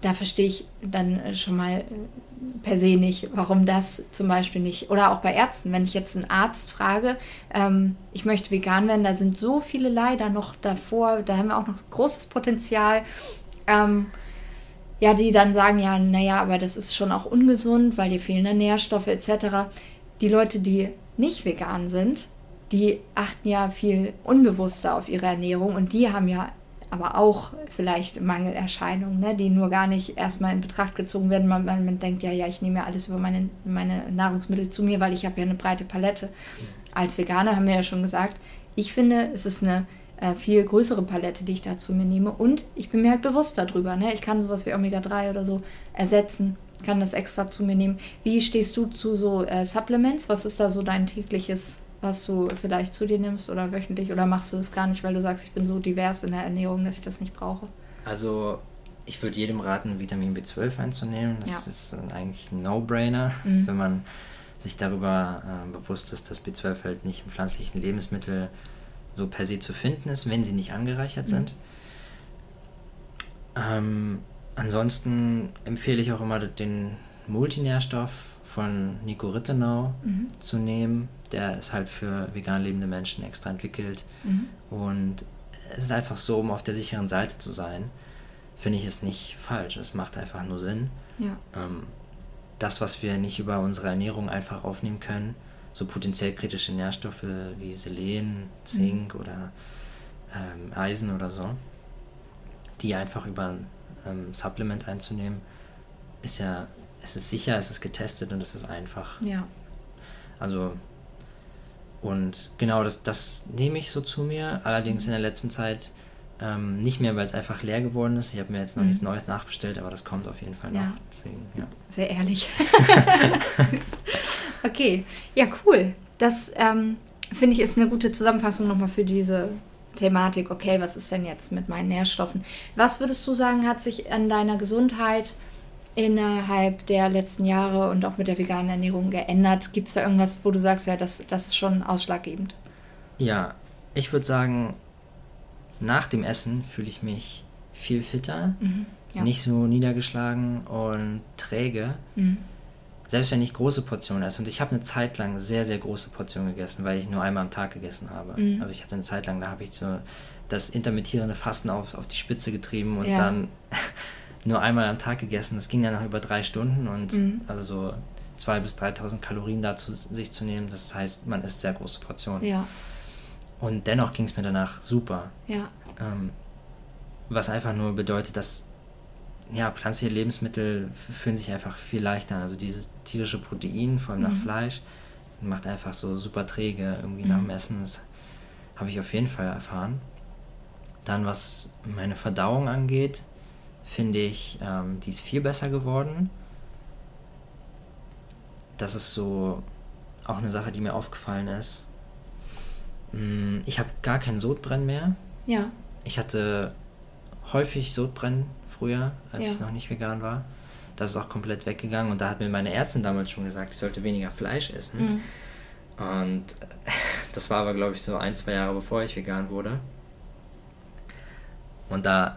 da verstehe ich dann schon mal per se nicht, warum das zum Beispiel nicht. Oder auch bei Ärzten, wenn ich jetzt einen Arzt frage, ähm, ich möchte vegan werden, da sind so viele leider noch davor, da haben wir auch noch großes Potenzial. Ähm, ja, die dann sagen, ja, naja, aber das ist schon auch ungesund, weil dir fehlen Nährstoffe etc. Die Leute, die nicht vegan sind, die achten ja viel unbewusster auf ihre Ernährung und die haben ja aber auch vielleicht Mangelerscheinungen, ne, die nur gar nicht erstmal in Betracht gezogen werden. Man, man, man denkt ja, ja, ich nehme ja alles über meine, meine Nahrungsmittel zu mir, weil ich habe ja eine breite Palette. Als Veganer haben wir ja schon gesagt, ich finde, es ist eine äh, viel größere Palette, die ich da zu mir nehme und ich bin mir halt bewusst darüber. Ne? Ich kann sowas wie Omega-3 oder so ersetzen kann das extra zu mir nehmen. Wie stehst du zu so äh, Supplements? Was ist da so dein tägliches, was du vielleicht zu dir nimmst oder wöchentlich? Oder machst du das gar nicht, weil du sagst, ich bin so divers in der Ernährung, dass ich das nicht brauche? Also ich würde jedem raten, Vitamin B12 einzunehmen. Das ja. ist eigentlich ein No-Brainer, mhm. wenn man sich darüber äh, bewusst ist, dass B12 halt nicht im pflanzlichen Lebensmittel so per se zu finden ist, wenn sie nicht angereichert mhm. sind. Ähm, ansonsten empfehle ich auch immer den Multinährstoff von Nico Rittenau mhm. zu nehmen. Der ist halt für vegan lebende Menschen extra entwickelt. Mhm. Und es ist einfach so, um auf der sicheren Seite zu sein, finde ich es nicht falsch. Es macht einfach nur Sinn. Ja. Ähm, das, was wir nicht über unsere Ernährung einfach aufnehmen können, so potenziell kritische Nährstoffe wie Selen, Zink mhm. oder ähm, Eisen oder so, die einfach über ein ähm, Supplement einzunehmen, ist ja, es ist sicher, es ist getestet und es ist einfach. Ja. Also, und genau das, das nehme ich so zu mir. Allerdings in der letzten Zeit ähm, nicht mehr, weil es einfach leer geworden ist. Ich habe mir jetzt noch mhm. nichts Neues nachbestellt, aber das kommt auf jeden Fall noch. Ja. Deswegen, ja. Sehr ehrlich. okay, ja, cool. Das ähm, finde ich ist eine gute Zusammenfassung nochmal für diese Thematik. Okay, was ist denn jetzt mit meinen Nährstoffen? Was würdest du sagen, hat sich an deiner Gesundheit innerhalb der letzten Jahre und auch mit der veganen Ernährung geändert? Gibt es da irgendwas, wo du sagst, ja, das, das ist schon ausschlaggebend? Ja, ich würde sagen, nach dem Essen fühle ich mich viel fitter, mhm, ja. nicht so niedergeschlagen und träge. Mhm. Selbst wenn ich große Portionen esse. Und ich habe eine Zeit lang sehr, sehr große Portionen gegessen, weil ich nur einmal am Tag gegessen habe. Mhm. Also ich hatte eine Zeit lang, da habe ich so das intermittierende Fasten auf, auf die Spitze getrieben und ja. dann nur einmal am Tag gegessen. Das ging dann noch über drei Stunden und mhm. also so 2.000 bis 3.000 Kalorien dazu sich zu nehmen. Das heißt, man isst sehr große Portionen. Ja. Und dennoch ging es mir danach super. Ja. Ähm, was einfach nur bedeutet, dass ja, pflanzliche Lebensmittel fühlen sich einfach viel leichter an. Also dieses tierische Protein, vor allem mhm. nach Fleisch, macht einfach so super träge irgendwie mhm. nach dem Essen. Das habe ich auf jeden Fall erfahren. Dann, was meine Verdauung angeht, finde ich, ähm, die ist viel besser geworden. Das ist so auch eine Sache, die mir aufgefallen ist. Mm, ich habe gar kein Sodbrennen mehr. Ja. Ich hatte häufig Sodbrennen früher, als ja. ich noch nicht vegan war. Das ist auch komplett weggegangen und da hat mir meine Ärztin damals schon gesagt, ich sollte weniger Fleisch essen. Mhm. Und das war aber, glaube ich, so ein, zwei Jahre bevor ich vegan wurde. Und da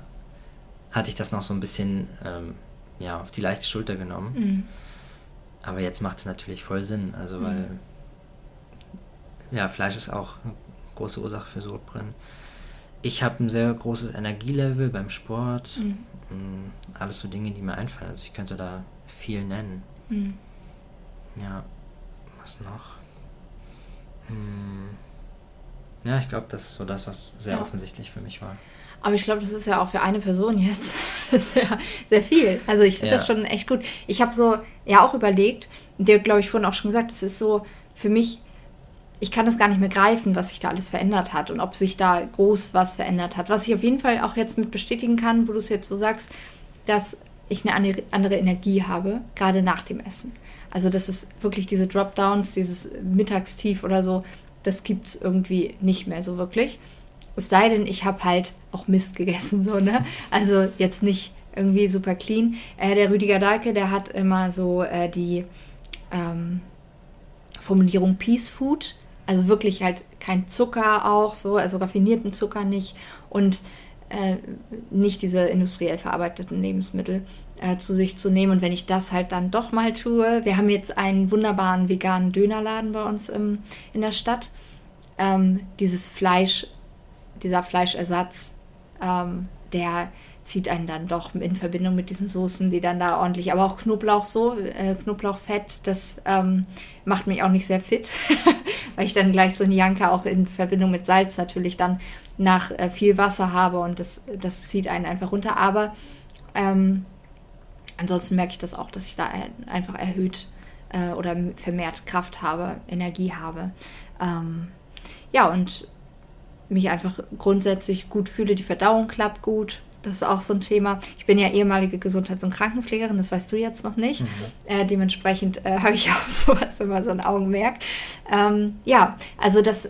hatte ich das noch so ein bisschen ähm, ja, auf die leichte Schulter genommen. Mhm. Aber jetzt macht es natürlich voll Sinn. Also, weil mhm. ja, Fleisch ist auch eine große Ursache für Sodbrennen. Ich habe ein sehr großes Energielevel beim Sport. Mhm. Mm, alles so Dinge, die mir einfallen. Also ich könnte da viel nennen. Mhm. Ja, was noch? Hm. Ja, ich glaube, das ist so das, was sehr ja. offensichtlich für mich war. Aber ich glaube, das ist ja auch für eine Person jetzt sehr, sehr viel. Also ich finde ja. das schon echt gut. Ich habe so ja auch überlegt, der glaube ich vorhin auch schon gesagt, es ist so für mich ich kann das gar nicht mehr greifen, was sich da alles verändert hat und ob sich da groß was verändert hat. Was ich auf jeden Fall auch jetzt mit bestätigen kann, wo du es jetzt so sagst, dass ich eine andere Energie habe, gerade nach dem Essen. Also das ist wirklich diese Dropdowns, dieses Mittagstief oder so, das gibt es irgendwie nicht mehr so wirklich. Es sei denn, ich habe halt auch Mist gegessen, so, ne? Also jetzt nicht irgendwie super clean. Äh, der Rüdiger Dahlke, der hat immer so äh, die ähm, Formulierung Peace Food also wirklich halt kein Zucker auch so, also raffinierten Zucker nicht und äh, nicht diese industriell verarbeiteten Lebensmittel äh, zu sich zu nehmen. Und wenn ich das halt dann doch mal tue, wir haben jetzt einen wunderbaren veganen Dönerladen bei uns im, in der Stadt. Ähm, dieses Fleisch, dieser Fleischersatz, ähm, der zieht einen dann doch in Verbindung mit diesen Soßen, die dann da ordentlich, aber auch Knoblauch so, äh, Knoblauchfett, das ähm, macht mich auch nicht sehr fit, weil ich dann gleich so eine Janke auch in Verbindung mit Salz natürlich dann nach äh, viel Wasser habe und das, das zieht einen einfach runter. Aber ähm, ansonsten merke ich das auch, dass ich da einfach erhöht äh, oder vermehrt Kraft habe, Energie habe. Ähm, ja, und mich einfach grundsätzlich gut fühle, die Verdauung klappt gut das ist auch so ein Thema. Ich bin ja ehemalige Gesundheits- und Krankenpflegerin, das weißt du jetzt noch nicht. Mhm. Äh, dementsprechend äh, habe ich auch sowas immer so ein Augenmerk. Ähm, ja, also das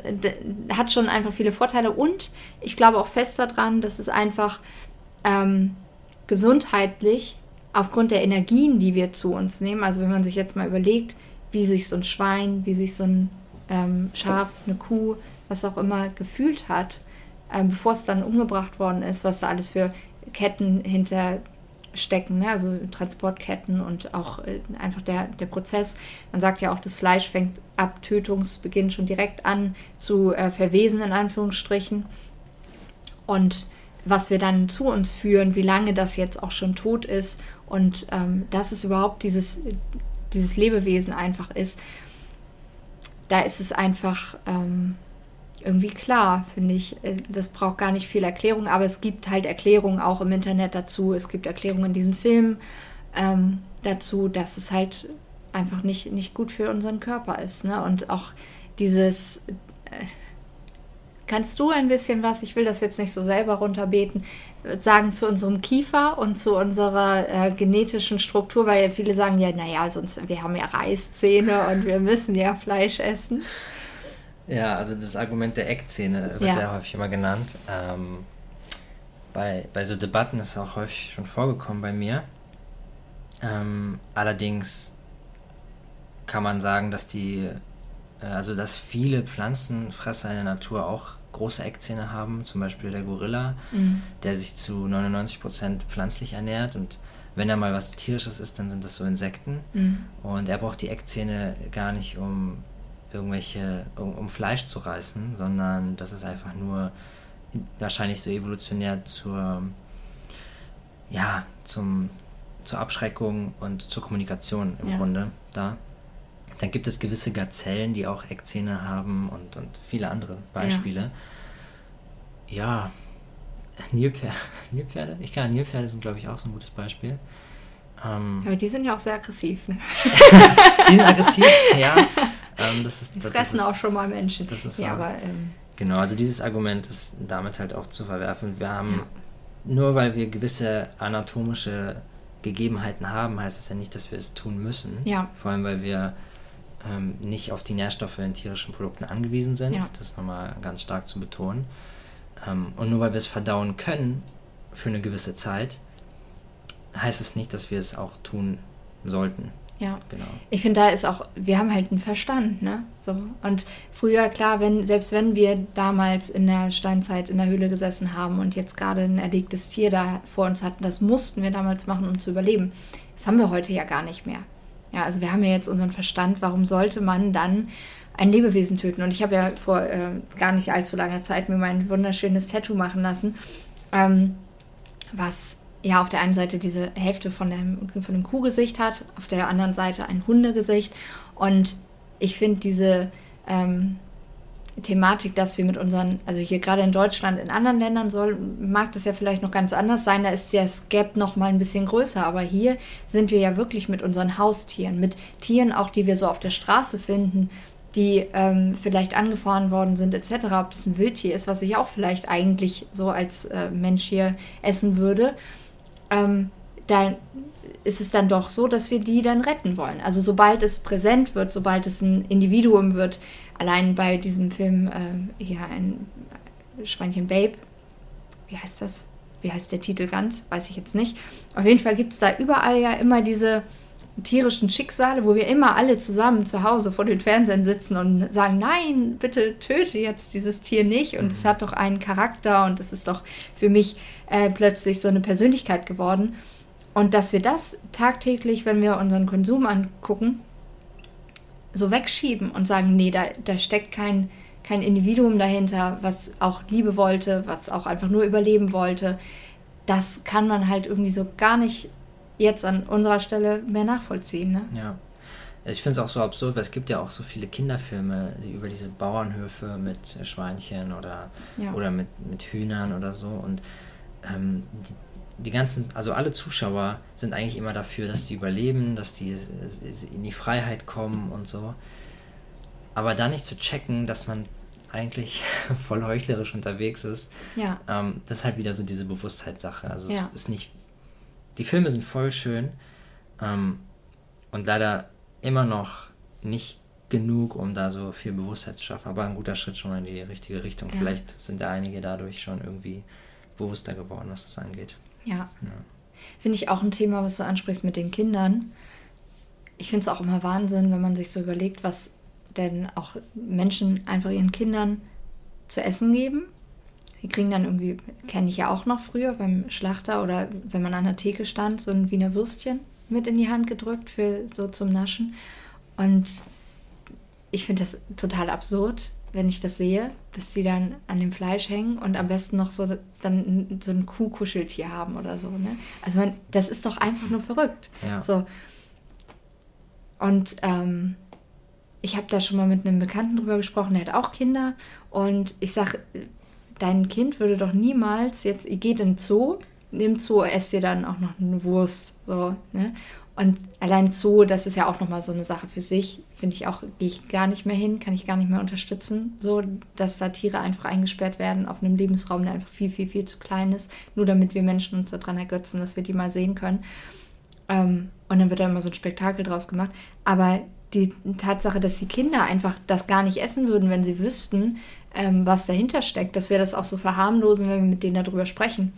hat schon einfach viele Vorteile und ich glaube auch fest daran, dass es einfach ähm, gesundheitlich aufgrund der Energien, die wir zu uns nehmen, also wenn man sich jetzt mal überlegt, wie sich so ein Schwein, wie sich so ein ähm, Schaf, eine Kuh, was auch immer gefühlt hat, ähm, bevor es dann umgebracht worden ist, was da alles für Ketten hinterstecken, ne? also Transportketten und auch äh, einfach der, der Prozess. Man sagt ja auch, das Fleisch fängt ab Tötungsbeginn schon direkt an zu äh, verwesen, in Anführungsstrichen. Und was wir dann zu uns führen, wie lange das jetzt auch schon tot ist und ähm, dass es überhaupt dieses, dieses Lebewesen einfach ist, da ist es einfach ähm, irgendwie klar, finde ich. Äh, das braucht gar nicht viel Erklärung, aber es gibt halt Erklärungen auch im Internet dazu. Es gibt Erklärungen in diesen Filmen ähm, dazu, dass es halt einfach nicht, nicht gut für unseren Körper ist. Ne? Und auch dieses. Äh, kannst du ein bisschen was, ich will das jetzt nicht so selber runterbeten, sagen zu unserem Kiefer und zu unserer äh, genetischen Struktur, weil viele sagen ja, naja, sonst wir haben ja Reißzähne und wir müssen ja Fleisch essen. Ja, also das Argument der Eckzähne wird ja, ja häufig immer genannt. Ähm, bei, bei so Debatten ist es auch häufig schon vorgekommen bei mir. Ähm, allerdings kann man sagen, dass die, äh, also dass viele Pflanzenfresser in der Natur auch große Eckzähne haben, zum Beispiel der Gorilla, mhm. der sich zu 99% pflanzlich ernährt und wenn er mal was tierisches ist, dann sind das so Insekten mhm. und er braucht die Eckzähne gar nicht, um irgendwelche, um, um, Fleisch zu reißen, sondern das ist einfach nur wahrscheinlich so evolutionär zur, ja, zum, zur Abschreckung und zur Kommunikation im ja. Grunde da. Dann gibt es gewisse Gazellen, die auch Eckzähne haben und, und viele andere Beispiele. Ja, ja Nilpferde, Nilpferde, ich kann Nilpferde sind glaube ich auch so ein gutes Beispiel. Ähm, Aber die sind ja auch sehr aggressiv. Ne? die sind aggressiv, ja. Ähm, das ist, die fressen das ist, auch schon mal Menschen. Das ist ja, aber, ähm, genau, also dieses Argument ist damit halt auch zu verwerfen. Wir haben, ja. nur weil wir gewisse anatomische Gegebenheiten haben, heißt es ja nicht, dass wir es tun müssen. Ja. Vor allem, weil wir ähm, nicht auf die Nährstoffe in tierischen Produkten angewiesen sind. Ja. Das nochmal ganz stark zu betonen. Ähm, und nur weil wir es verdauen können für eine gewisse Zeit, heißt es nicht, dass wir es auch tun sollten. Ja, genau. Ich finde, da ist auch, wir haben halt einen Verstand, ne? So. Und früher, klar, wenn, selbst wenn wir damals in der Steinzeit in der Höhle gesessen haben und jetzt gerade ein erlegtes Tier da vor uns hatten, das mussten wir damals machen, um zu überleben. Das haben wir heute ja gar nicht mehr. Ja, also wir haben ja jetzt unseren Verstand, warum sollte man dann ein Lebewesen töten? Und ich habe ja vor äh, gar nicht allzu langer Zeit mir mein wunderschönes Tattoo machen lassen, ähm, was ja auf der einen Seite diese Hälfte von dem, von dem Kuhgesicht hat, auf der anderen Seite ein Hundegesicht. Und ich finde diese ähm, Thematik, dass wir mit unseren, also hier gerade in Deutschland, in anderen Ländern soll, mag das ja vielleicht noch ganz anders sein, da ist das Gap noch mal ein bisschen größer, aber hier sind wir ja wirklich mit unseren Haustieren, mit Tieren auch, die wir so auf der Straße finden, die ähm, vielleicht angefahren worden sind etc., ob das ein Wildtier ist, was ich auch vielleicht eigentlich so als äh, Mensch hier essen würde ähm, da ist es dann doch so, dass wir die dann retten wollen. Also sobald es präsent wird, sobald es ein Individuum wird, allein bei diesem Film, äh, ja, ein Schweinchen Babe, wie heißt das? Wie heißt der Titel ganz? Weiß ich jetzt nicht. Auf jeden Fall gibt es da überall ja immer diese tierischen Schicksale, wo wir immer alle zusammen zu Hause vor den Fernsehen sitzen und sagen, nein, bitte töte jetzt dieses Tier nicht und mhm. es hat doch einen Charakter und es ist doch für mich äh, plötzlich so eine Persönlichkeit geworden. Und dass wir das tagtäglich, wenn wir unseren Konsum angucken, so wegschieben und sagen, nee, da, da steckt kein, kein Individuum dahinter, was auch Liebe wollte, was auch einfach nur überleben wollte, das kann man halt irgendwie so gar nicht jetzt an unserer Stelle mehr nachvollziehen. Ne? Ja. Ich finde es auch so absurd, weil es gibt ja auch so viele Kinderfilme die über diese Bauernhöfe mit Schweinchen oder, ja. oder mit, mit Hühnern oder so. Und ähm, die, die ganzen, also alle Zuschauer sind eigentlich immer dafür, dass die überleben, dass die in die Freiheit kommen und so. Aber da nicht zu checken, dass man eigentlich voll heuchlerisch unterwegs ist. Ja. Ähm, das ist halt wieder so diese Bewusstheitssache. Also Ja. es ist nicht. Die Filme sind voll schön ähm, und leider immer noch nicht genug, um da so viel Bewusstheit zu schaffen, aber ein guter Schritt schon mal in die richtige Richtung. Ja. Vielleicht sind da einige dadurch schon irgendwie bewusster geworden, was das angeht. Ja. Ja. Finde ich auch ein Thema, was du ansprichst mit den Kindern. Ich finde es auch immer Wahnsinn, wenn man sich so überlegt, was denn auch Menschen einfach ihren Kindern zu essen geben. Die kriegen dann irgendwie, kenne ich ja auch noch früher beim Schlachter oder wenn man an der Theke stand, so ein Wiener Würstchen mit in die Hand gedrückt für so zum Naschen. Und ich finde das total absurd, wenn ich das sehe, dass die dann an dem Fleisch hängen und am besten noch so dann so ein Kuhkuscheltier haben oder so. Ne? Also man, das ist doch einfach nur verrückt. Ja. So. Und ähm, ich habe da schon mal mit einem Bekannten drüber gesprochen, der hat auch Kinder. Und ich sage, dein Kind würde doch niemals jetzt, ihr geht in den Zoo, im Zoo esst ihr dann auch noch eine Wurst. So, ne? Und allein Zoo, das ist ja auch nochmal so eine Sache für sich. Finde ich auch, gehe ich gar nicht mehr hin, kann ich gar nicht mehr unterstützen. So, dass da Tiere einfach eingesperrt werden auf einem Lebensraum, der einfach viel, viel, viel zu klein ist. Nur damit wir Menschen uns daran ergötzen, dass wir die mal sehen können. Ähm, und dann wird da immer so ein Spektakel draus gemacht. Aber die Tatsache, dass die Kinder einfach das gar nicht essen würden, wenn sie wüssten, ähm, was dahinter steckt, dass wir das auch so verharmlosen, wenn wir mit denen darüber sprechen.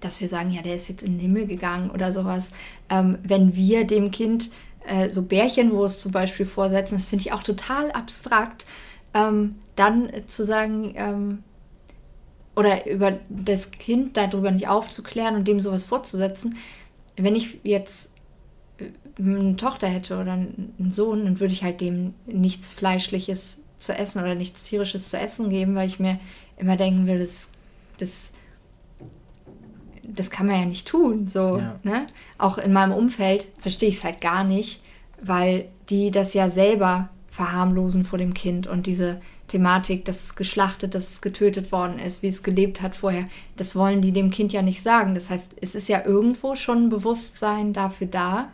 Dass wir sagen, ja, der ist jetzt in den Himmel gegangen oder sowas. Ähm, wenn wir dem Kind äh, so Bärchenwurst zum Beispiel vorsetzen, das finde ich auch total abstrakt, ähm, dann zu sagen, ähm, oder über das Kind darüber nicht aufzuklären und dem sowas vorzusetzen. Wenn ich jetzt äh, eine Tochter hätte oder einen Sohn, dann würde ich halt dem nichts Fleischliches zu essen oder nichts Tierisches zu essen geben, weil ich mir immer denken will, das, das, das kann man ja nicht tun. So, Ja. ne? Auch in meinem Umfeld verstehe ich es halt gar nicht, weil die das ja selber verharmlosen vor dem Kind und diese Thematik, dass es geschlachtet, dass es getötet worden ist, wie es gelebt hat vorher, das wollen die dem Kind ja nicht sagen. Das heißt, es ist ja irgendwo schon ein Bewusstsein dafür da,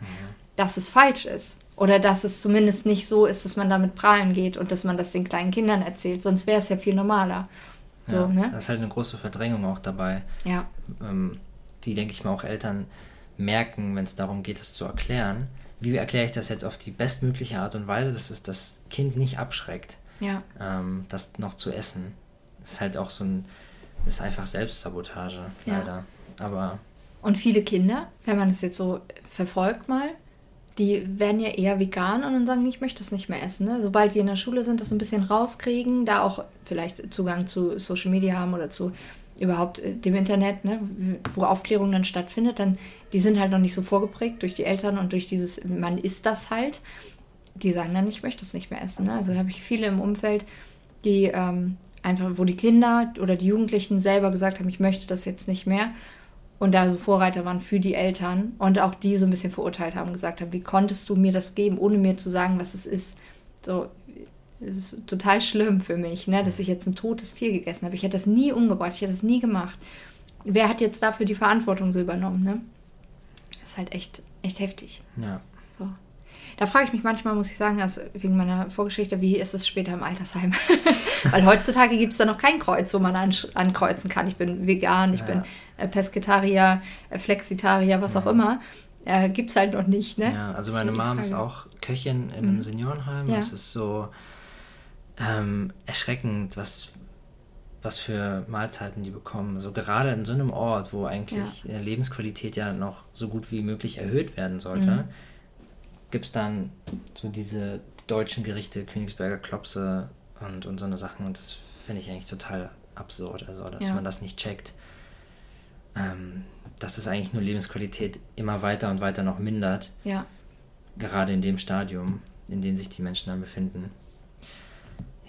dass es falsch ist. Oder dass es zumindest nicht so ist, dass man damit prahlen geht und dass man das den kleinen Kindern erzählt. Sonst wäre es ja viel normaler. So, ja, ne? Das ist halt eine große Verdrängung auch dabei. Ja, ähm, die, denke ich mal, auch Eltern merken, wenn es darum geht, es zu erklären. Wie erkläre ich das jetzt auf die bestmögliche Art und Weise, dass es das Kind nicht abschreckt, ja, ähm, das noch zu essen? Das ist halt auch so ein, das ist einfach Selbstsabotage, Ja. leider. Aber Und viele Kinder, wenn man es jetzt so verfolgt mal, die werden ja eher vegan und dann sagen, ich möchte das nicht mehr essen. Ne? Sobald die in der Schule sind, das ein bisschen rauskriegen, da auch vielleicht Zugang zu Social Media haben oder zu überhaupt äh, dem Internet, ne? wo Aufklärung dann stattfindet, dann die sind halt noch nicht so vorgeprägt durch die Eltern und durch dieses, man isst das halt. Die sagen dann, ich möchte das nicht mehr essen. Ne? Also habe ich viele im Umfeld, die ähm, einfach, wo die Kinder oder die Jugendlichen selber gesagt haben, ich möchte das jetzt nicht mehr und da so Vorreiter waren für die Eltern und auch die so ein bisschen verurteilt haben, gesagt haben, wie konntest du mir das geben, ohne mir zu sagen, was es ist. So, es ist total schlimm für mich, ne, dass ich jetzt ein totes Tier gegessen habe. Ich hätte das nie umgebracht, ich hätte das nie gemacht. Wer hat jetzt dafür die Verantwortung so übernommen, ne? Das ist halt echt, echt heftig. ja. Da frage ich mich manchmal, muss ich sagen, also wegen meiner Vorgeschichte, wie ist es später im Altersheim? Weil heutzutage gibt es da noch kein Kreuz, wo man an, ankreuzen kann. Ich bin vegan, ich Ja. bin äh, Pesketarier, äh, Flexitarier, was auch immer. Äh, gibt es halt noch nicht, ne? ja. Also Das meine Mom ist auch Köchin in einem Seniorenheim. Ja. Und es ist so ähm, erschreckend, was was für Mahlzeiten die bekommen. So gerade in so einem Ort, wo eigentlich äh, Lebensqualität ja noch so gut wie möglich erhöht werden sollte, Mhm. Gibt es dann so diese deutschen Gerichte, Königsberger Klopse und, und so eine Sachen. Und das finde ich eigentlich total absurd, also dass Ja. man das nicht checkt. Ähm, dass es eigentlich nur Lebensqualität immer weiter und weiter noch mindert, Ja, gerade in dem Stadium, in dem sich die Menschen dann befinden.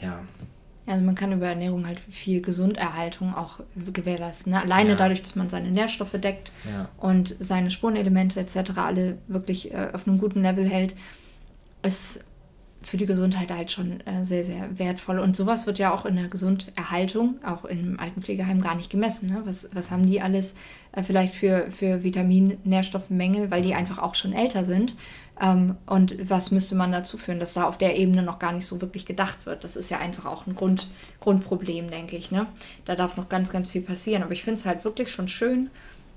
Ja, also man kann über Ernährung halt viel Gesunderhaltung auch gewährleisten. Ne? Alleine Ja. dadurch, dass man seine Nährstoffe deckt ja, und seine Spurenelemente etc. alle wirklich äh, auf einem guten Level hält. Ist für die Gesundheit halt schon äh, sehr, sehr wertvoll. Und sowas wird ja auch in der Gesunderhaltung, auch im Altenpflegeheim, gar nicht gemessen. Ne? Was, was haben die alles äh, vielleicht für, für Vitamin-, Nährstoffmängel, weil die einfach auch schon älter sind? Ähm, und was müsste man dazu führen, dass da auf der Ebene noch gar nicht so wirklich gedacht wird? Das ist ja einfach auch ein Grund, Grundproblem, denke ich. Ne? Da darf noch ganz, ganz viel passieren. Aber ich finde es halt wirklich schon schön,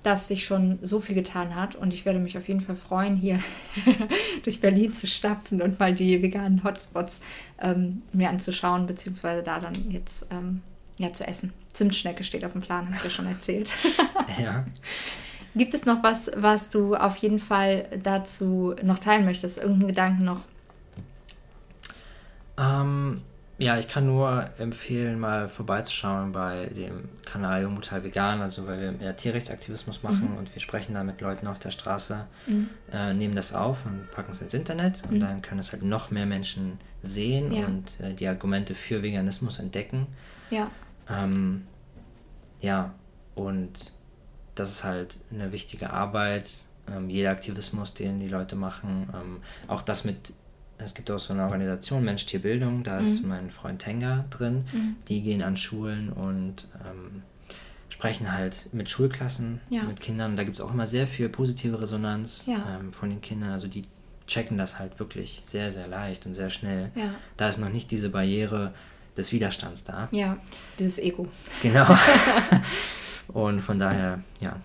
dass sich schon so viel getan hat. Und ich werde mich auf jeden Fall freuen, hier durch Berlin zu stapfen und mal die veganen Hotspots ähm, mir anzuschauen, beziehungsweise da dann jetzt ähm, ja, zu essen. Zimtschnecke steht auf dem Plan, habe ich dir schon erzählt. ja. Gibt es noch was, was du auf jeden Fall dazu noch teilen möchtest? Irgendeinen Gedanken noch? Ähm, ja, ich kann nur empfehlen, mal vorbeizuschauen bei dem Kanal Jungmutal Vegan, also weil wir mehr Tierrechtsaktivismus machen mhm. und wir sprechen da mit Leuten auf der Straße, mhm. äh, nehmen das auf und packen es ins Internet und mhm. dann können es halt noch mehr Menschen sehen ja. und äh, die Argumente für Veganismus entdecken. Ja. Ähm, ja, und das ist halt eine wichtige Arbeit. Ähm, jeder Aktivismus, den die Leute machen, ähm, auch das mit es gibt auch so eine Organisation, Mensch, Tier, Bildung, da mhm. ist mein Freund Tenga drin. Mhm. Die gehen an Schulen und ähm, sprechen halt mit Schulklassen, ja. mit Kindern. Da gibt es auch immer sehr viel positive Resonanz ja. ähm, von den Kindern. Also die checken das halt wirklich sehr, sehr leicht und sehr schnell. Ja. Da ist noch nicht diese Barriere des Widerstands da. Ja, dieses Ego. Genau. und von daher, ja,